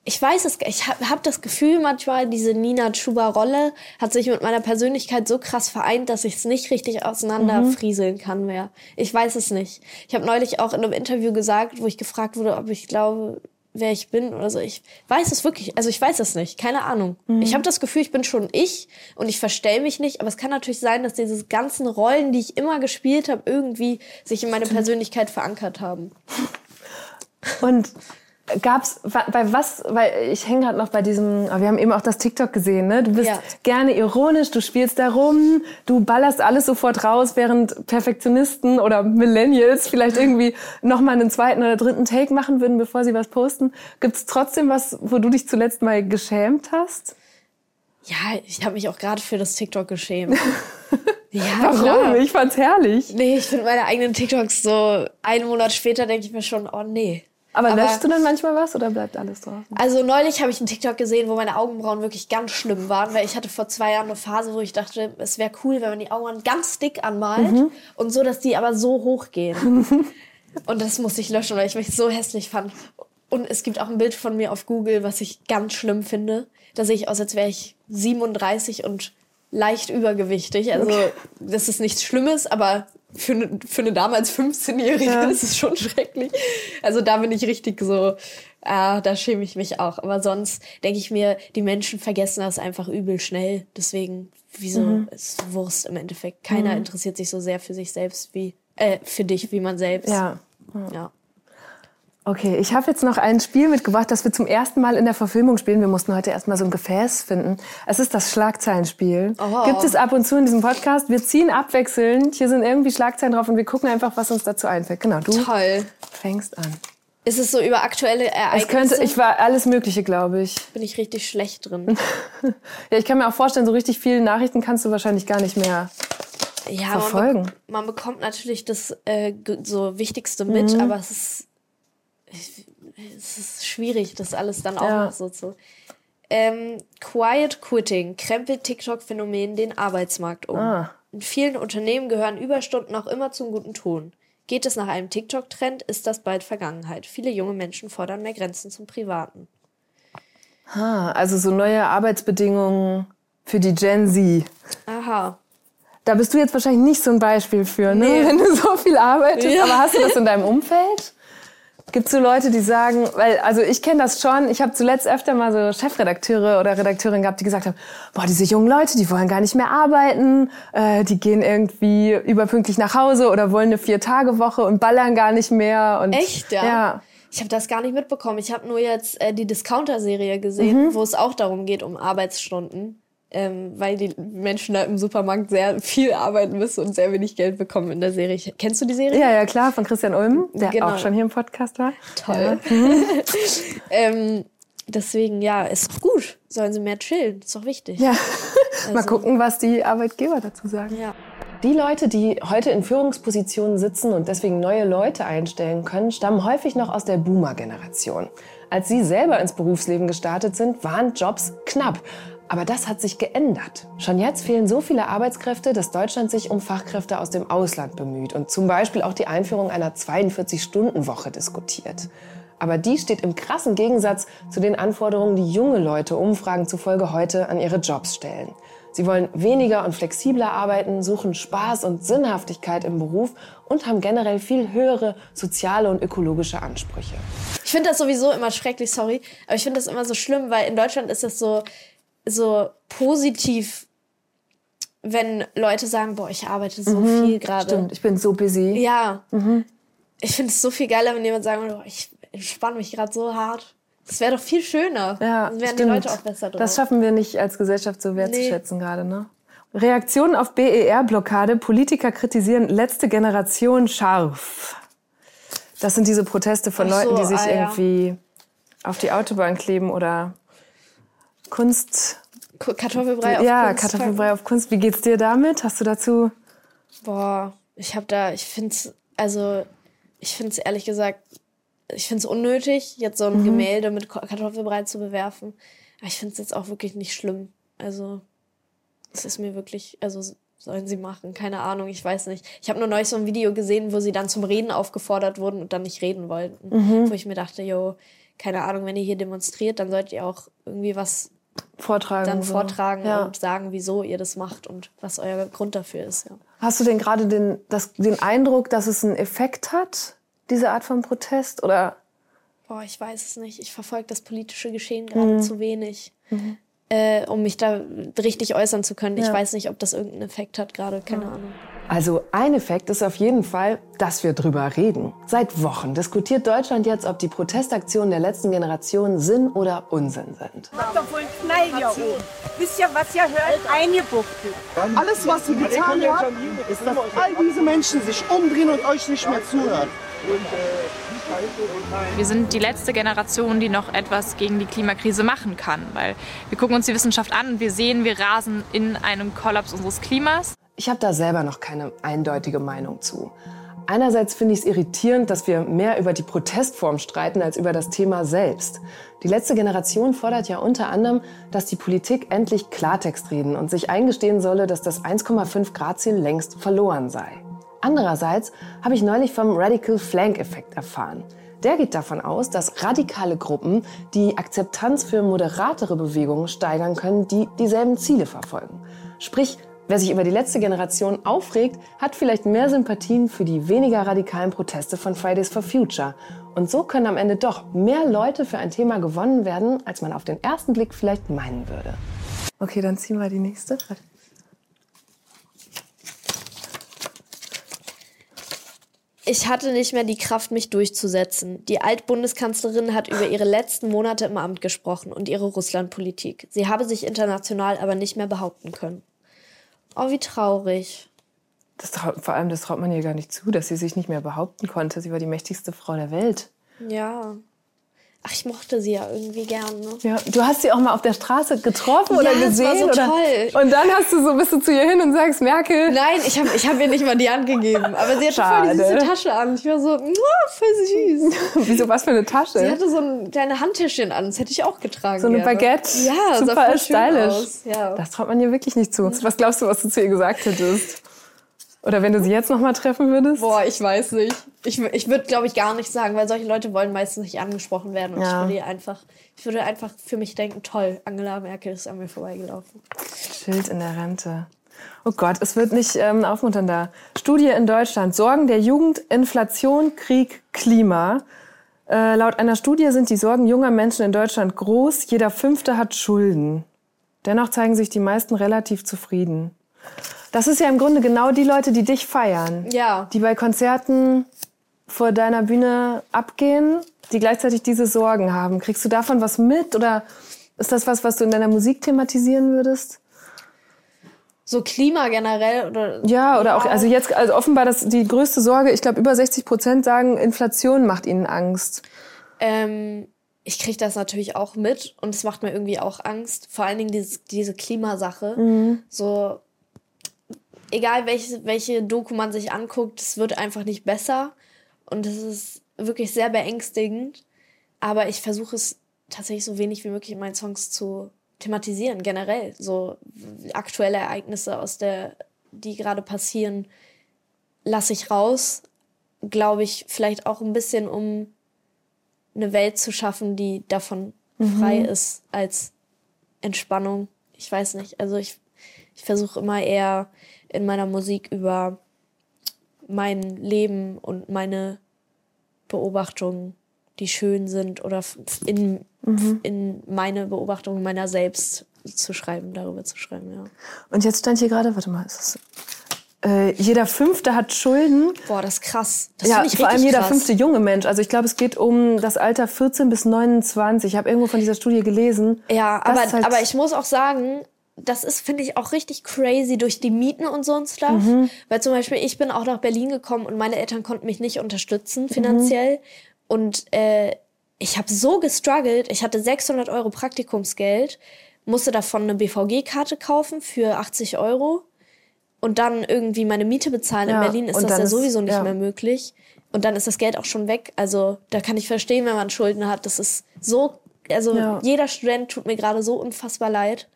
ich weiß es, ich habe hab das Gefühl manchmal, diese Nina Chuba-Rolle hat sich mit meiner Persönlichkeit so krass vereint, dass ich es nicht richtig auseinanderfrieseln kann mehr. Ich weiß es nicht. Ich habe neulich auch in einem Interview gesagt, wo ich gefragt wurde, ob ich glaube, wer ich bin oder so. Ich weiß es wirklich, also ich weiß es nicht, keine Ahnung. Mhm. Ich habe das Gefühl, ich bin schon ich und ich verstell mich nicht, aber es kann natürlich sein, dass diese ganzen Rollen, die ich immer gespielt habe, irgendwie sich in meine Persönlichkeit verankert haben. Und Gab's bei was, weil ich hänge gerade noch bei diesem, wir haben eben auch das TikTok gesehen, ne? Du bist ja. gerne ironisch, du spielst da rum, du ballerst alles sofort raus, während Perfektionisten oder Millennials vielleicht irgendwie nochmal einen zweiten oder dritten Take machen würden, bevor sie was posten. Gibt's trotzdem was, wo du dich zuletzt mal geschämt hast? Ja, ich habe mich auch gerade für das TikTok geschämt. ja, Warum? Klar. Ich fand's herrlich. Nee, ich finde meine eigenen TikToks so einen Monat später denke ich mir schon, oh nee Aber, Aber löschst du dann manchmal was oder bleibt alles drauf? Also neulich habe ich einen TikTok gesehen, wo meine Augenbrauen wirklich ganz schlimm waren, weil ich hatte vor zwei Jahren eine Phase, wo ich dachte, es wäre cool, wenn man die Augenbrauen ganz dick anmalt mhm. und so, dass die aber so hoch gehen. und das musste ich löschen, weil ich mich so hässlich fand. Und es gibt auch ein Bild von mir auf Google, was ich ganz schlimm finde. Da sehe ich aus, als wäre ich 37 und leicht übergewichtig. Also okay. das ist nichts Schlimmes, aber für eine, für eine damals 15-Jährige ja. ist es schon schrecklich. Also da bin ich richtig so, ah, da schäme ich mich auch. Aber sonst denke ich mir, die Menschen vergessen das einfach übel schnell. Deswegen, wieso mhm. ist Wurst im Endeffekt. Keiner mhm. interessiert sich so sehr für sich selbst wie, äh, für dich wie man selbst. Ja. ja. Okay, ich habe jetzt noch ein Spiel mitgebracht, das wir zum ersten Mal in der Verfilmung spielen. Wir mussten heute erstmal so ein Gefäß finden. Es ist das Schlagzeilenspiel. Oh. Gibt es ab und zu in diesem Podcast. Wir ziehen abwechselnd. Hier sind irgendwie Schlagzeilen drauf und wir gucken einfach, was uns dazu einfällt. Genau, du Toll. fängst an. Ist es so über aktuelle Ereignisse? Es könnte, ich war alles Mögliche, glaube ich. Bin ich richtig schlecht drin. ja, ich kann mir auch vorstellen, so richtig viele Nachrichten kannst du wahrscheinlich gar nicht mehr ja, verfolgen. Man, be man bekommt natürlich das äh, so Wichtigste mit, mhm. aber es ist es ist schwierig, das alles dann auch ja. noch so zu. Ähm, Quiet Quitting krempelt TikTok-Phänomen den Arbeitsmarkt um. Ah. In vielen Unternehmen gehören Überstunden auch immer zum guten Ton. Geht es nach einem TikTok-Trend, ist das bald Vergangenheit. Viele junge Menschen fordern mehr Grenzen zum Privaten. Ah, also so neue Arbeitsbedingungen für die Gen Z. Aha. Da bist du jetzt wahrscheinlich nicht so ein Beispiel für, ne? Nee. wenn du so viel arbeitest. Ja. Aber hast du das in deinem Umfeld? Gibt es so Leute, die sagen, weil, also ich kenne das schon, ich habe zuletzt öfter mal so Chefredakteure oder Redakteurinnen gehabt, die gesagt haben, boah, diese jungen Leute, die wollen gar nicht mehr arbeiten, äh, die gehen irgendwie überpünktlich nach Hause oder wollen eine Vier-Tage-Woche und ballern gar nicht mehr. Und, Echt, ja? Ja. Ich habe das gar nicht mitbekommen. Ich habe nur jetzt äh, die Discounter-Serie gesehen, mhm. wo es auch darum geht, um Arbeitsstunden ähm, weil die Menschen da im Supermarkt sehr viel arbeiten müssen und sehr wenig Geld bekommen in der Serie. Kennst du die Serie? Ja, ja, klar, von Christian Ulm, der genau. auch schon hier im Podcast war. Toll. Ja. Mhm. ähm, deswegen, ja, ist gut. Sollen sie mehr chillen, ist doch wichtig. Ja, also. mal gucken, was die Arbeitgeber dazu sagen. Ja. Die Leute, die heute in Führungspositionen sitzen und deswegen neue Leute einstellen können, stammen häufig noch aus der Boomer-Generation. Als sie selber ins Berufsleben gestartet sind, waren Jobs knapp. Aber das hat sich geändert. Schon jetzt fehlen so viele Arbeitskräfte, dass Deutschland sich um Fachkräfte aus dem Ausland bemüht und zum Beispiel auch die Einführung einer 42-Stunden-Woche diskutiert. Aber die steht im krassen Gegensatz zu den Anforderungen, die junge Leute Umfragen zufolge heute an ihre Jobs stellen. Sie wollen weniger und flexibler arbeiten, suchen Spaß und Sinnhaftigkeit im Beruf und haben generell viel höhere soziale und ökologische Ansprüche. Ich finde das sowieso immer schrecklich, sorry, aber ich finde das immer so schlimm, weil in Deutschland ist das so, so positiv, wenn Leute sagen, boah, ich arbeite so mhm, viel gerade. Stimmt, ich bin so busy. Ja. Mhm. Ich finde es so viel geiler, wenn jemand sagt, oh, ich entspanne mich gerade so hart. Das wäre doch viel schöner. Ja, Dann wären stimmt. die Leute auch besser drauf. Das schaffen wir nicht als Gesellschaft so wertzuschätzen nee. gerade, ne? Reaktionen auf BER-Blockade. Politiker kritisieren letzte Generation scharf. Das sind diese Proteste von so, Leuten, die sich ah, irgendwie ja. auf die Autobahn kleben oder Kunst. Kartoffelbrei auf ja, Kunst. Ja, Kartoffelbrei auf Kunst. Wie geht's dir damit? Hast du dazu? Boah, ich habe da, ich find's, also ich find's ehrlich gesagt, ich find's unnötig, jetzt so ein mhm. Gemälde mit Kartoffelbrei zu bewerfen. Aber ich find's jetzt auch wirklich nicht schlimm. Also es ist mir wirklich, also sollen sie machen, keine Ahnung, ich weiß nicht. Ich habe nur neulich so ein Video gesehen, wo sie dann zum Reden aufgefordert wurden und dann nicht reden wollten. Mhm. Wo ich mir dachte, yo, keine Ahnung, wenn ihr hier demonstriert, dann solltet ihr auch irgendwie was vortragen, dann so. vortragen ja. und sagen, wieso ihr das macht und was euer Grund dafür ist. Ja. Hast du denn gerade den, den Eindruck, dass es einen Effekt hat, diese Art von Protest? Oder? Boah, ich weiß es nicht. Ich verfolge das politische Geschehen gerade mhm. zu wenig, mhm. Äh, um mich da richtig äußern zu können. Ja. Ich weiß nicht, ob das irgendeinen Effekt hat gerade, keine ja. Ahnung. Also ein Effekt ist auf jeden Fall, dass wir drüber reden. Seit Wochen diskutiert Deutschland jetzt, ob die Protestaktionen der letzten Generation Sinn oder Unsinn sind. Habt doch wohl einen Knall hier oben. Wisst ihr, was ihr hört? Eingebuchtet. Alles, was ihr getan habt, ist, dass all diese Menschen sich umdrehen und euch nicht mehr zuhören. Wir sind die letzte Generation, die noch etwas gegen die Klimakrise machen kann, weil wir gucken uns die Wissenschaft an und wir sehen, wir rasen in einem Kollaps unseres Klimas. Ich habe da selber noch keine eindeutige Meinung zu. Einerseits finde ich es irritierend, dass wir mehr über die Protestform streiten als über das Thema selbst. Die letzte Generation fordert ja unter anderem, dass die Politik endlich Klartext reden und sich eingestehen solle, dass das 1,5 Grad Ziel längst verloren sei. Andererseits habe ich neulich vom Radical Flank Effekt erfahren. Der geht davon aus, dass radikale Gruppen die Akzeptanz für moderatere Bewegungen steigern können, die dieselben Ziele verfolgen. Sprich, wer sich über die letzte Generation aufregt, hat vielleicht mehr Sympathien für die weniger radikalen Proteste von Fridays for Future. Und so können am Ende doch mehr Leute für ein Thema gewonnen werden, als man auf den ersten Blick vielleicht meinen würde. Okay, dann ziehen wir die nächste. Ich hatte nicht mehr die Kraft, mich durchzusetzen. Die Altbundeskanzlerin hat über ihre letzten Monate im Amt gesprochen und ihre Russlandpolitik. Sie habe sich international aber nicht mehr behaupten können. Oh, wie traurig. Das traut, vor allem, das traut man ihr gar nicht zu, dass sie sich nicht mehr behaupten konnte. Sie war die mächtigste Frau der Welt. Ja. Ach, ich mochte sie ja irgendwie gern. Ne? Ja, du hast sie auch mal auf der Straße getroffen ja, oder gesehen. Das war so oder? toll. Und dann hast du so bist du zu ihr hin und sagst Merkel. Nein, ich habe ich hab ihr nicht mal die Hand gegeben. Aber sie hatte Schade. voll diese Tasche an. Ich war so, voll süß. Wieso was für eine Tasche? Sie hatte so ein kleine Handtäschchen an. Das hätte ich auch getragen. So eine gerne. Baguette. Ja, super sah voll stylisch. Aus. Ja. Das traut man ihr wirklich nicht zu. Was glaubst du, was du zu ihr gesagt hättest? Oder wenn du sie jetzt noch mal treffen würdest? Boah, ich weiß nicht. Ich, ich würde, glaube ich, gar nicht sagen, weil solche Leute wollen meistens nicht angesprochen werden. Und ja. ich würde einfach, ich würde einfach für mich denken, toll, Angela Merkel ist an mir vorbeigelaufen. Schild in der Rente. Oh Gott, es wird nicht ähm, aufmunternder. Studie in Deutschland. Sorgen der Jugend, Inflation, Krieg, Klima. Äh, laut einer Studie sind die Sorgen junger Menschen in Deutschland groß. Jeder Fünfte hat Schulden. Dennoch zeigen sich die meisten relativ zufrieden. Das ist ja im Grunde genau die Leute, die dich feiern. Ja. Die bei Konzerten vor deiner Bühne abgehen, die gleichzeitig diese Sorgen haben. Kriegst du davon was mit oder ist das was, was du in deiner Musik thematisieren würdest? So Klima generell oder? Ja, oder auch, also jetzt, also offenbar das, die größte Sorge, ich glaube über 60 Prozent sagen, Inflation macht ihnen Angst. Ähm, ich kriege das natürlich auch mit und es macht mir irgendwie auch Angst. Vor allen Dingen diese, diese Klimasache. Mhm. So, egal welche, welche Doku man sich anguckt, es wird einfach nicht besser. Und es ist wirklich sehr beängstigend. Aber ich versuche es tatsächlich so wenig wie möglich in meinen Songs zu thematisieren, generell. So aktuelle Ereignisse aus der, die gerade passieren, lasse ich raus. Glaube ich, vielleicht auch ein bisschen, um eine Welt zu schaffen, die davon mhm. frei ist als Entspannung. Ich weiß nicht. Also ich, ich versuche immer eher in meiner Musik über mein Leben und meine Beobachtungen, die schön sind oder in, mhm. in meine Beobachtungen meiner selbst zu schreiben, darüber zu schreiben, ja. Und jetzt stand hier gerade, warte mal, ist das äh, jeder Fünfte hat Schulden. Boah, das ist krass. Das ja, vor allem jeder krass. fünfte junge Mensch. Also ich glaube, es geht um das Alter 14 bis 29. Ich habe irgendwo von dieser Studie gelesen. Ja, aber, halt aber ich muss auch sagen, das ist, finde ich, auch richtig crazy durch die Mieten und so ein Stuff. Mhm. Weil zum Beispiel, ich bin auch nach Berlin gekommen und meine Eltern konnten mich nicht unterstützen finanziell. Mhm. Und äh, ich habe so gestruggelt. Ich hatte 600 Euro Praktikumsgeld, musste davon eine BVG-Karte kaufen für 80 Euro und dann irgendwie meine Miete bezahlen. Ja, In Berlin ist das ja sowieso nicht ja. mehr möglich. Und dann ist das Geld auch schon weg. Also da kann ich verstehen, wenn man Schulden hat. Das ist so, also ja. jeder Student tut mir gerade so unfassbar leid.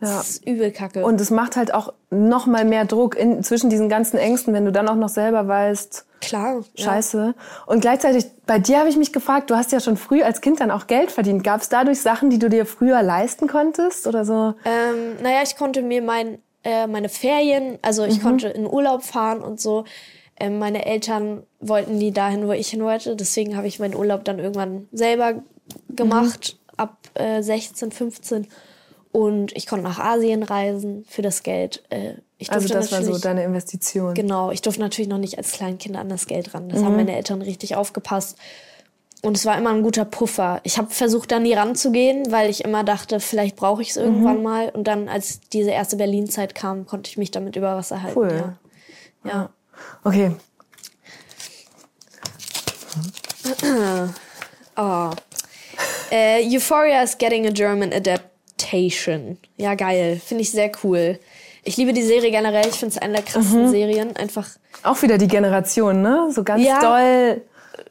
Ja. Das ist übel kacke. Und es macht halt auch noch mal mehr Druck in, zwischen diesen ganzen Ängsten, wenn du dann auch noch selber weißt, Klar. Scheiße. Ja. Und gleichzeitig, bei dir habe ich mich gefragt, du hast ja schon früh als Kind dann auch Geld verdient. Gab es dadurch Sachen, die du dir früher leisten konntest oder so? Ähm, naja, ich konnte mir mein, äh, meine Ferien, also ich mhm. konnte in Urlaub fahren und so. Ähm, meine Eltern wollten nie dahin, wo ich hin wollte. Deswegen habe ich meinen Urlaub dann irgendwann selber gemacht, mhm. ab äh, 16, 15. Und ich konnte nach Asien reisen für das Geld. Äh, ich also das war so deine Investition. Genau, ich durfte natürlich noch nicht als Kleinkind an das Geld ran. Das mhm. haben meine Eltern richtig aufgepasst. Und es war immer ein guter Puffer. Ich habe versucht, da nie ranzugehen, weil ich immer dachte, vielleicht brauche ich es irgendwann mhm. mal. Und dann, als diese erste Berlin-Zeit kam, konnte ich mich damit über Wasser halten. Cool. Ja. ja. Okay. oh. Uh, Euphoria is getting a German adapt Adaptation. Ja, geil. Finde ich sehr cool. Ich liebe die Serie generell. Ich finde es eine der krassesten mhm. Serien. Einfach. Auch wieder die Generation, ne? So ganz ja, doll.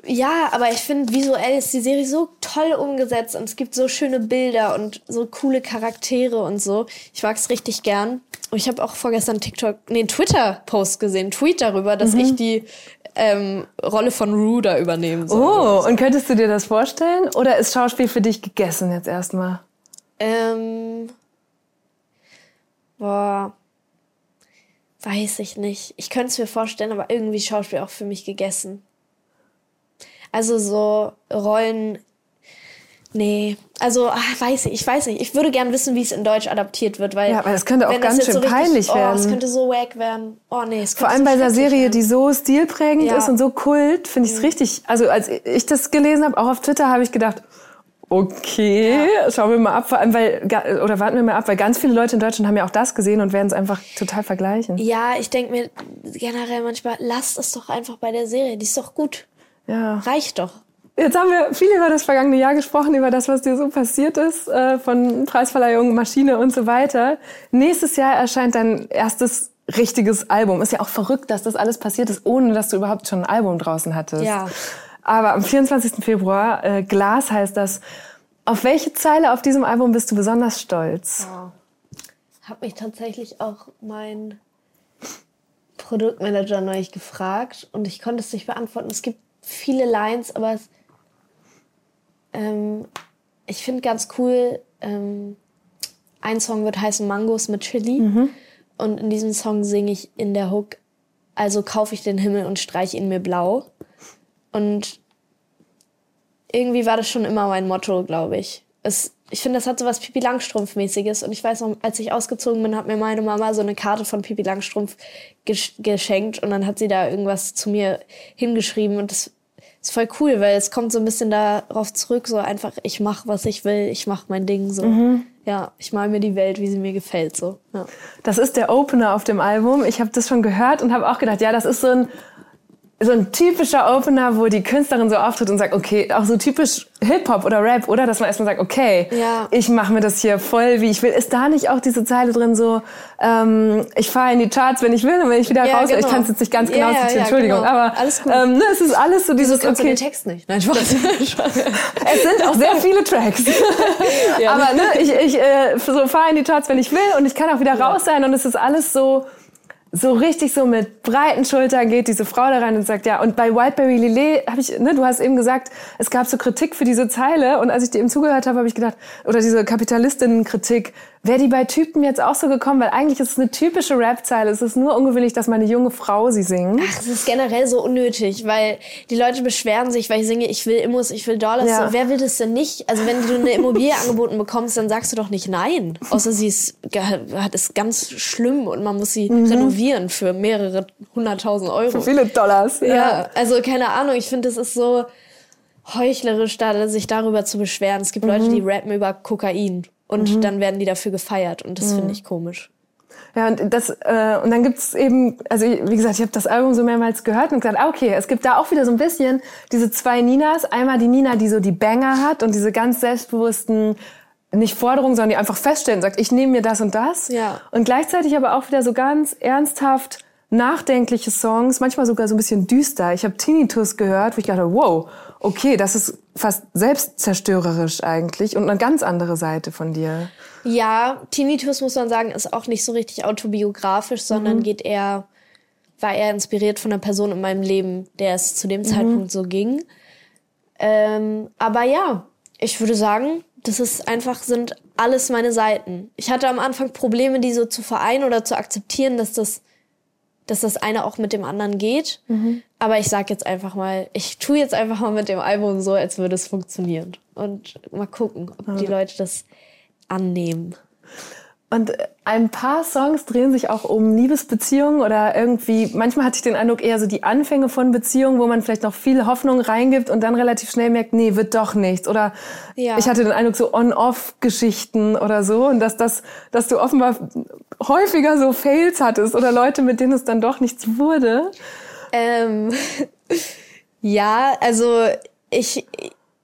Ja, aber ich finde, visuell ist die Serie so toll umgesetzt und es gibt so schöne Bilder und so coole Charaktere und so. Ich mag es richtig gern. Und ich habe auch vorgestern TikTok, nee, Twitter-Post gesehen, Tweet darüber, dass mhm. ich die ähm, Rolle von Rue da übernehmen soll. Oh, und könntest du dir das vorstellen? Oder ist Schauspiel für dich gegessen jetzt erstmal? Ähm, boah, weiß ich nicht. Ich könnte es mir vorstellen, aber irgendwie Schauspiel auch für mich gegessen. Also so Rollen Nee, also ach, weiß ich, ich weiß nicht. Ich würde gern wissen, wie es in Deutsch adaptiert wird, weil ja, aber das könnte auch ganz schön so richtig, peinlich werden. Oh, es könnte so wack werden. Oh nee, es Vor allem so bei einer Serie, werden. die so stilprägend ja. ist und so kult, finde ich es mhm. richtig. Also als ich das gelesen habe, auch auf Twitter, habe ich gedacht, okay, ja. schauen wir mal ab, vor allem weil oder warten wir mal ab, weil ganz viele Leute in Deutschland haben ja auch das gesehen und werden es einfach total vergleichen. Ja, ich denke mir generell manchmal, lasst es doch einfach bei der Serie, die ist doch gut. Ja. Reicht doch. Jetzt haben wir viel über das vergangene Jahr gesprochen, über das, was dir so passiert ist, äh, von Preisverleihung, Maschine und so weiter. Nächstes Jahr erscheint dein erstes richtiges Album. Ist ja auch verrückt, dass das alles passiert ist, ohne dass du überhaupt schon ein Album draußen hattest. Ja. Aber am 24. Februar, äh, Glas heißt das. Auf welche Zeile auf diesem Album bist du besonders stolz? Ja. Hab mich tatsächlich auch mein Produktmanager neulich gefragt und ich konnte es nicht beantworten. Es gibt viele Lines, aber es, ähm, ich finde ganz cool, ähm, ein Song wird heißen Mangos mit Chili. Mhm. Und in diesem Song singe ich in der Hook, also kaufe ich den Himmel und streiche ihn mir blau. Und irgendwie war das schon immer mein Motto, glaube ich. Es, ich finde, das hat so was Pipi Langstrumpf-mäßiges. Und ich weiß noch, als ich ausgezogen bin, hat mir meine Mama so eine Karte von Pipi Langstrumpf geschenkt. Und dann hat sie da irgendwas zu mir hingeschrieben. Und das ist voll cool, weil es kommt so ein bisschen darauf zurück, so einfach, ich mache, was ich will, ich mache mein Ding so. Mhm. Ja, ich mal mir die Welt, wie sie mir gefällt so. Ja. Das ist der Opener auf dem Album. Ich habe das schon gehört und habe auch gedacht, ja, das ist so ein so ein typischer Opener, wo die Künstlerin so auftritt und sagt, okay, auch so typisch Hip-Hop oder Rap, oder? Dass man erstmal sagt, okay, ja. ich mache mir das hier voll, wie ich will. Ist da nicht auch diese Zeile drin so, ähm, ich fahre in die Charts, wenn ich will und wenn ich wieder ja, raus will? Genau. Ich kann es jetzt nicht ganz genau ja, ja, Entschuldigung, genau. aber alles gut. Ähm, ne, es ist alles so dieses, okay. den Text nicht. Nein, Spaß. es sind auch sehr viele Tracks. aber ne, ich, ich äh, so fahre in die Charts, wenn ich will und ich kann auch wieder raus sein und es ist alles so so richtig so mit breiten Schultern geht diese Frau da rein und sagt, ja, und bei Wildberry Lillet habe ich, ne, du hast eben gesagt, es gab so Kritik für diese Zeile. Und als ich dir eben zugehört habe, habe ich gedacht, oder diese Kapitalistinnen-Kritik, Wäre die bei Typen jetzt auch so gekommen? Weil eigentlich ist es eine typische Rap-Zeile. Es ist nur ungewöhnlich, dass mal eine junge Frau sie singt. Ach, es ist generell so unnötig, weil die Leute beschweren sich, weil ich singe, ich will Immos, ich will Dollars. Ja. So, wer will das denn nicht? Also wenn du eine Immobilie angeboten bekommst, dann sagst du doch nicht nein. Außer sie ist, ist ganz schlimm und man muss sie mhm. renovieren für mehrere hunderttausend Euro. Für viele Dollars. Ja, ja also keine Ahnung. Ich finde, das ist so heuchlerisch, da, sich darüber zu beschweren. Es gibt mhm. Leute, die rappen über Kokain und mhm. dann werden die dafür gefeiert und das mhm. finde ich komisch. Ja, und das äh, und dann gibt's eben, also wie gesagt, ich habe das Album so mehrmals gehört und gesagt, ah, okay, es gibt da auch wieder so ein bisschen diese zwei Ninas. Einmal die Nina, die so die Banger hat und diese ganz selbstbewussten nicht Forderungen, sondern die einfach feststellen, sagt, ich nehme mir das und das. Ja. Und gleichzeitig aber auch wieder so ganz ernsthaft nachdenkliche Songs, manchmal sogar so ein bisschen düster. Ich habe Tinnitus gehört, wo ich dachte, wow, okay, das ist fast selbstzerstörerisch eigentlich und eine ganz andere Seite von dir. Ja, Tinnitus muss man sagen, ist auch nicht so richtig autobiografisch, sondern mhm. geht eher, war eher inspiriert von einer Person in meinem Leben, der es zu dem mhm. Zeitpunkt so ging. Ähm, aber ja, ich würde sagen, das ist einfach, sind alles meine Seiten. Ich hatte am Anfang Probleme, die so zu vereinen oder zu akzeptieren, dass das dass das eine auch mit dem anderen geht. Mhm. Aber ich sag jetzt einfach mal, ich tue jetzt einfach mal mit dem Album so, als würde es funktionieren. Und mal gucken, ob die Leute das annehmen. Und ein paar Songs drehen sich auch um Liebesbeziehungen oder irgendwie, manchmal hatte ich den Eindruck eher so die Anfänge von Beziehungen, wo man vielleicht noch viel Hoffnung reingibt und dann relativ schnell merkt, nee, wird doch nichts. Oder ja. ich hatte den Eindruck so On-Off-Geschichten oder so und dass das, dass du offenbar häufiger so Fails hattest oder Leute, mit denen es dann doch nichts wurde. Ähm, ja, also ich,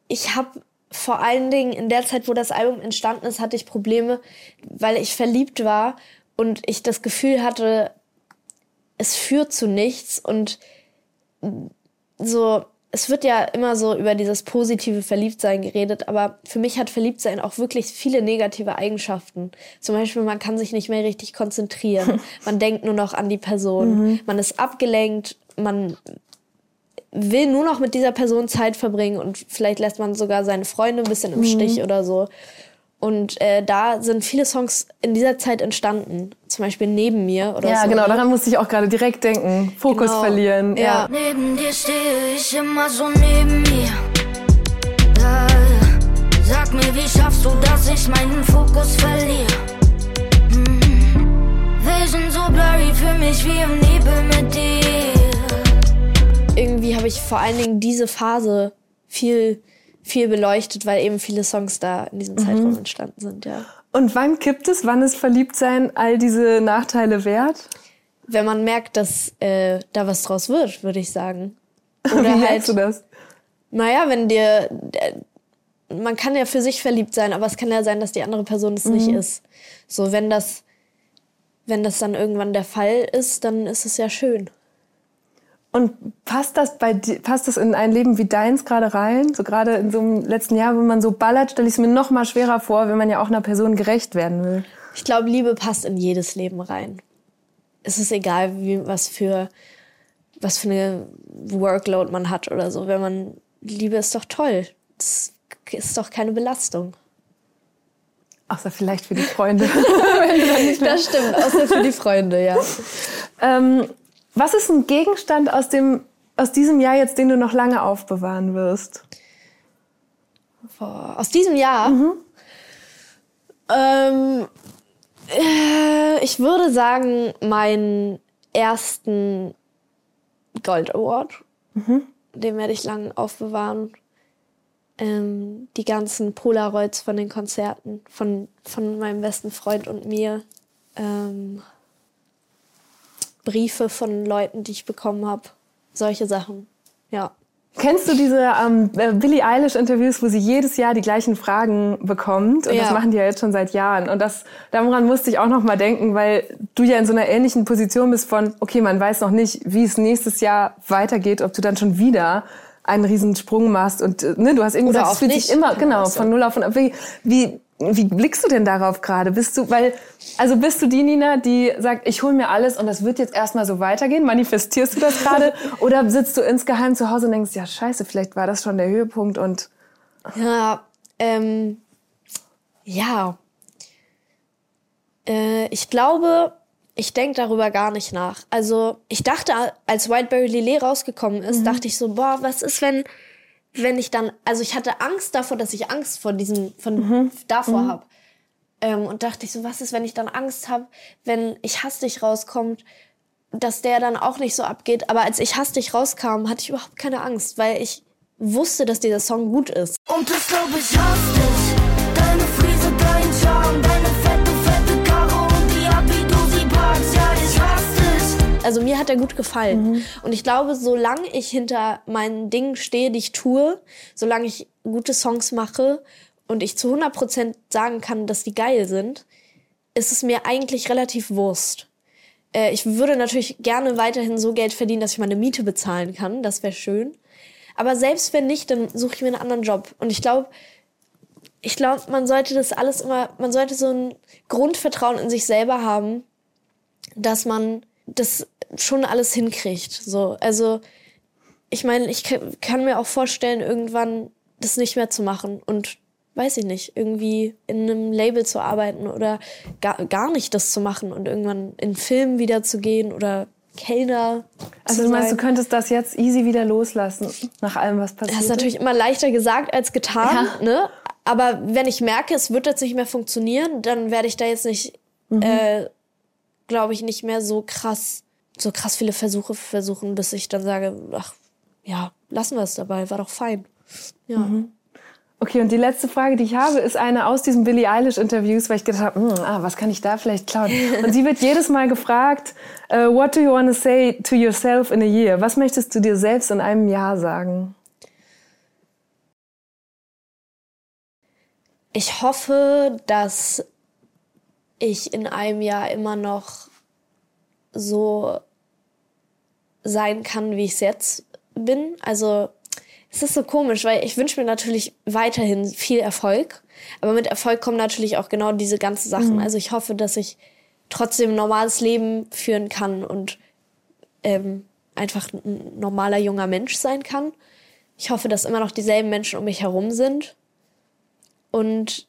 ich habe vor allen Dingen in der Zeit, wo das Album entstanden ist, hatte ich Probleme, weil ich verliebt war und ich das Gefühl hatte, es führt zu nichts und so, es wird ja immer so über dieses positive Verliebtsein geredet, aber für mich hat Verliebtsein auch wirklich viele negative Eigenschaften. Zum Beispiel, man kann sich nicht mehr richtig konzentrieren. Man denkt nur noch an die Person. Mhm. Man ist abgelenkt. Man will nur noch mit dieser Person Zeit verbringen und vielleicht lässt man sogar seine Freunde ein bisschen im mhm. Stich oder so. Und äh, da sind viele Songs in dieser Zeit entstanden. Zum Beispiel neben mir oder ja, so. Ja, genau, daran musste ich auch gerade direkt denken. Fokus genau. verlieren. Ja. ja. Neben dir stehe ich immer so neben mir. Da, sag mir, wie schaffst du, dass ich meinen Fokus verliere? Hm. Vision so blurry für mich wie im Nebel mit dir. Irgendwie habe ich vor allen Dingen diese Phase viel viel beleuchtet, weil eben viele Songs da in diesem Zeitraum mhm. entstanden sind, ja. Und wann kippt es? Wann ist Verliebtsein all diese Nachteile wert? Wenn man merkt, dass äh, da was draus wird, würde ich sagen. Oder Wie halt, merkst du das? Naja, wenn dir, äh, man kann ja für sich verliebt sein, aber es kann ja sein, dass die andere Person es mhm. nicht ist. So, wenn das, wenn das dann irgendwann der Fall ist, dann ist es ja schön. Und passt das bei passt das in ein Leben wie deins gerade rein? So gerade in so einem letzten Jahr, wenn man so ballert, stelle ich es mir noch mal schwerer vor, wenn man ja auch einer Person gerecht werden will. Ich glaube, Liebe passt in jedes Leben rein. Es ist egal, wie was für was für eine Workload man hat oder so. Wenn man Liebe ist doch toll. Das ist doch keine Belastung. Außer vielleicht für die Freunde. das stimmt, außer für die Freunde, ja. Ähm, was ist ein Gegenstand aus, dem, aus diesem Jahr jetzt, den du noch lange aufbewahren wirst? Boah, aus diesem Jahr? Mhm. Ähm, äh, ich würde sagen, meinen ersten Gold Award. Mhm. Den werde ich lange aufbewahren. Ähm, die ganzen Polaroids von den Konzerten von, von meinem besten Freund und mir. Ähm, Briefe von Leuten, die ich bekommen habe. Solche Sachen, ja. Kennst du diese ähm, äh, Billie Eilish-Interviews, wo sie jedes Jahr die gleichen Fragen bekommt? Und ja. das machen die ja jetzt schon seit Jahren. Und das, daran musste ich auch noch mal denken, weil du ja in so einer ähnlichen Position bist von, okay, man weiß noch nicht, wie es nächstes Jahr weitergeht, ob du dann schon wieder einen riesen Sprung machst und äh, ne, du hast irgendwie gesagt, es fühlt sich immer genau von null auf und wie, wie wie blickst du denn darauf gerade? Bist du, weil, also bist du die Nina, die sagt, ich hole mir alles und das wird jetzt erstmal so weitergehen? Manifestierst du das gerade? Oder sitzt du insgeheim zu Hause und denkst, ja, scheiße, vielleicht war das schon der Höhepunkt und. Ja, ähm, ja. Äh, ich glaube, ich denke darüber gar nicht nach. Also, ich dachte, als Whiteberry Lillet rausgekommen ist, mhm. dachte ich so, boah, was ist, wenn wenn ich dann, also ich hatte Angst davor, dass ich Angst vor diesem, von mhm. davor mhm. habe. Ähm, und dachte ich so, was ist, wenn ich dann Angst habe, wenn ich hastig rauskommt, dass der dann auch nicht so abgeht. Aber als ich hastig rauskam, hatte ich überhaupt keine Angst, weil ich wusste, dass dieser Song gut ist. Und das glaube ich hastig. Deine Friese, dein Charme, deine also mir hat er gut gefallen. Mhm. Und ich glaube, solange ich hinter meinen Dingen stehe, die ich tue, solange ich gute Songs mache und ich zu 100 Prozent sagen kann, dass die geil sind, ist es mir eigentlich relativ Wurst. Äh, ich würde natürlich gerne weiterhin so Geld verdienen, dass ich meine Miete bezahlen kann. Das wäre schön. Aber selbst wenn nicht, dann suche ich mir einen anderen Job. Und ich glaube, ich glaube, man sollte das alles immer, man sollte so ein Grundvertrauen in sich selber haben, dass man das schon alles hinkriegt. So, also ich meine, ich kann mir auch vorstellen, irgendwann das nicht mehr zu machen und weiß ich nicht, irgendwie in einem Label zu arbeiten oder gar, gar nicht das zu machen und irgendwann in Filmen wieder zu gehen oder Kellner. Also du meinst, du könntest das jetzt easy wieder loslassen, nach allem, was passiert? Das ist natürlich immer leichter gesagt als getan, ja. ne? Aber wenn ich merke, es wird jetzt nicht mehr funktionieren, dann werde ich da jetzt nicht, mhm. äh, glaube ich, nicht mehr so krass so krass viele Versuche versuchen, bis ich dann sage, ach ja, lassen wir es dabei, war doch fein. Ja. Mhm. Okay, und die letzte Frage, die ich habe, ist eine aus diesen Billie Eilish Interviews, weil ich gedacht habe, hm, ah, was kann ich da vielleicht klauen? Und sie wird jedes Mal gefragt, uh, what do you want to say to yourself in a year? Was möchtest du dir selbst in einem Jahr sagen? Ich hoffe, dass ich in einem Jahr immer noch so sein kann, wie ich es jetzt bin. Also es ist so komisch, weil ich wünsche mir natürlich weiterhin viel Erfolg. Aber mit Erfolg kommen natürlich auch genau diese ganzen Sachen. Mhm. Also ich hoffe, dass ich trotzdem ein normales Leben führen kann und ähm, einfach ein normaler junger Mensch sein kann. Ich hoffe, dass immer noch dieselben Menschen um mich herum sind. Und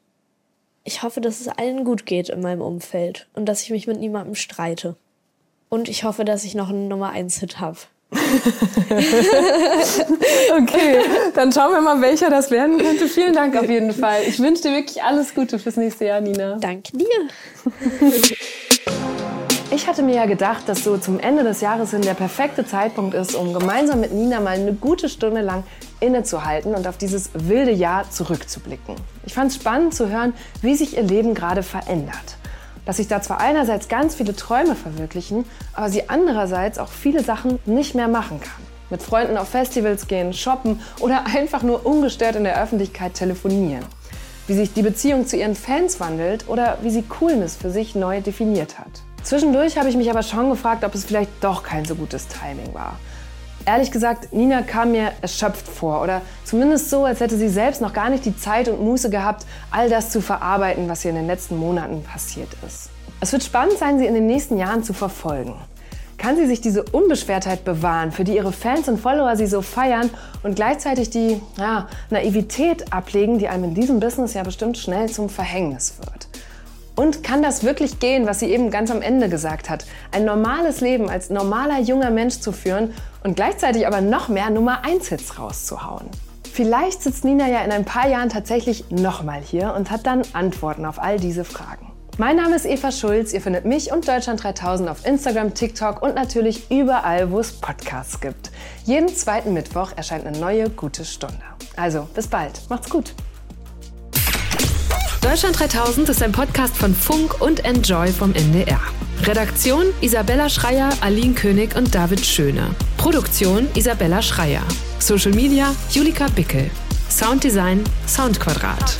ich hoffe, dass es allen gut geht in meinem Umfeld und dass ich mich mit niemandem streite. Und ich hoffe, dass ich noch einen Nummer 1 Hit habe. okay, dann schauen wir mal, welcher das werden könnte. Vielen Dank auf jeden Fall. Ich wünsche dir wirklich alles Gute fürs nächste Jahr, Nina. Danke dir. Ich hatte mir ja gedacht, dass so zum Ende des Jahres hin der perfekte Zeitpunkt ist, um gemeinsam mit Nina mal eine gute Stunde lang innezuhalten und auf dieses wilde Jahr zurückzublicken. Ich fand es spannend zu hören, wie sich ihr Leben gerade verändert. Dass sich da zwar einerseits ganz viele Träume verwirklichen, aber sie andererseits auch viele Sachen nicht mehr machen kann. Mit Freunden auf Festivals gehen, shoppen oder einfach nur ungestört in der Öffentlichkeit telefonieren. Wie sich die Beziehung zu ihren Fans wandelt oder wie sie Coolness für sich neu definiert hat. Zwischendurch habe ich mich aber schon gefragt, ob es vielleicht doch kein so gutes Timing war. Ehrlich gesagt, Nina kam mir erschöpft vor oder zumindest so, als hätte sie selbst noch gar nicht die Zeit und Muße gehabt, all das zu verarbeiten, was ihr in den letzten Monaten passiert ist. Es wird spannend sein, sie in den nächsten Jahren zu verfolgen. Kann sie sich diese Unbeschwertheit bewahren, für die ihre Fans und Follower sie so feiern und gleichzeitig die ja, Naivität ablegen, die einem in diesem Business ja bestimmt schnell zum Verhängnis wird? Und kann das wirklich gehen, was sie eben ganz am Ende gesagt hat? Ein normales Leben als normaler junger Mensch zu führen und gleichzeitig aber noch mehr Nummer 1 Hits rauszuhauen. Vielleicht sitzt Nina ja in ein paar Jahren tatsächlich nochmal hier und hat dann Antworten auf all diese Fragen. Mein Name ist Eva Schulz. Ihr findet mich und Deutschland 3000 auf Instagram, TikTok und natürlich überall, wo es Podcasts gibt. Jeden zweiten Mittwoch erscheint eine neue gute Stunde. Also, bis bald. Macht's gut. Deutschland 3000 ist ein Podcast von Funk und Enjoy vom NDR. Redaktion Isabella Schreier, Aline König und David Schöne. Produktion Isabella Schreier. Social Media Julika Bickel. Sounddesign Soundquadrat.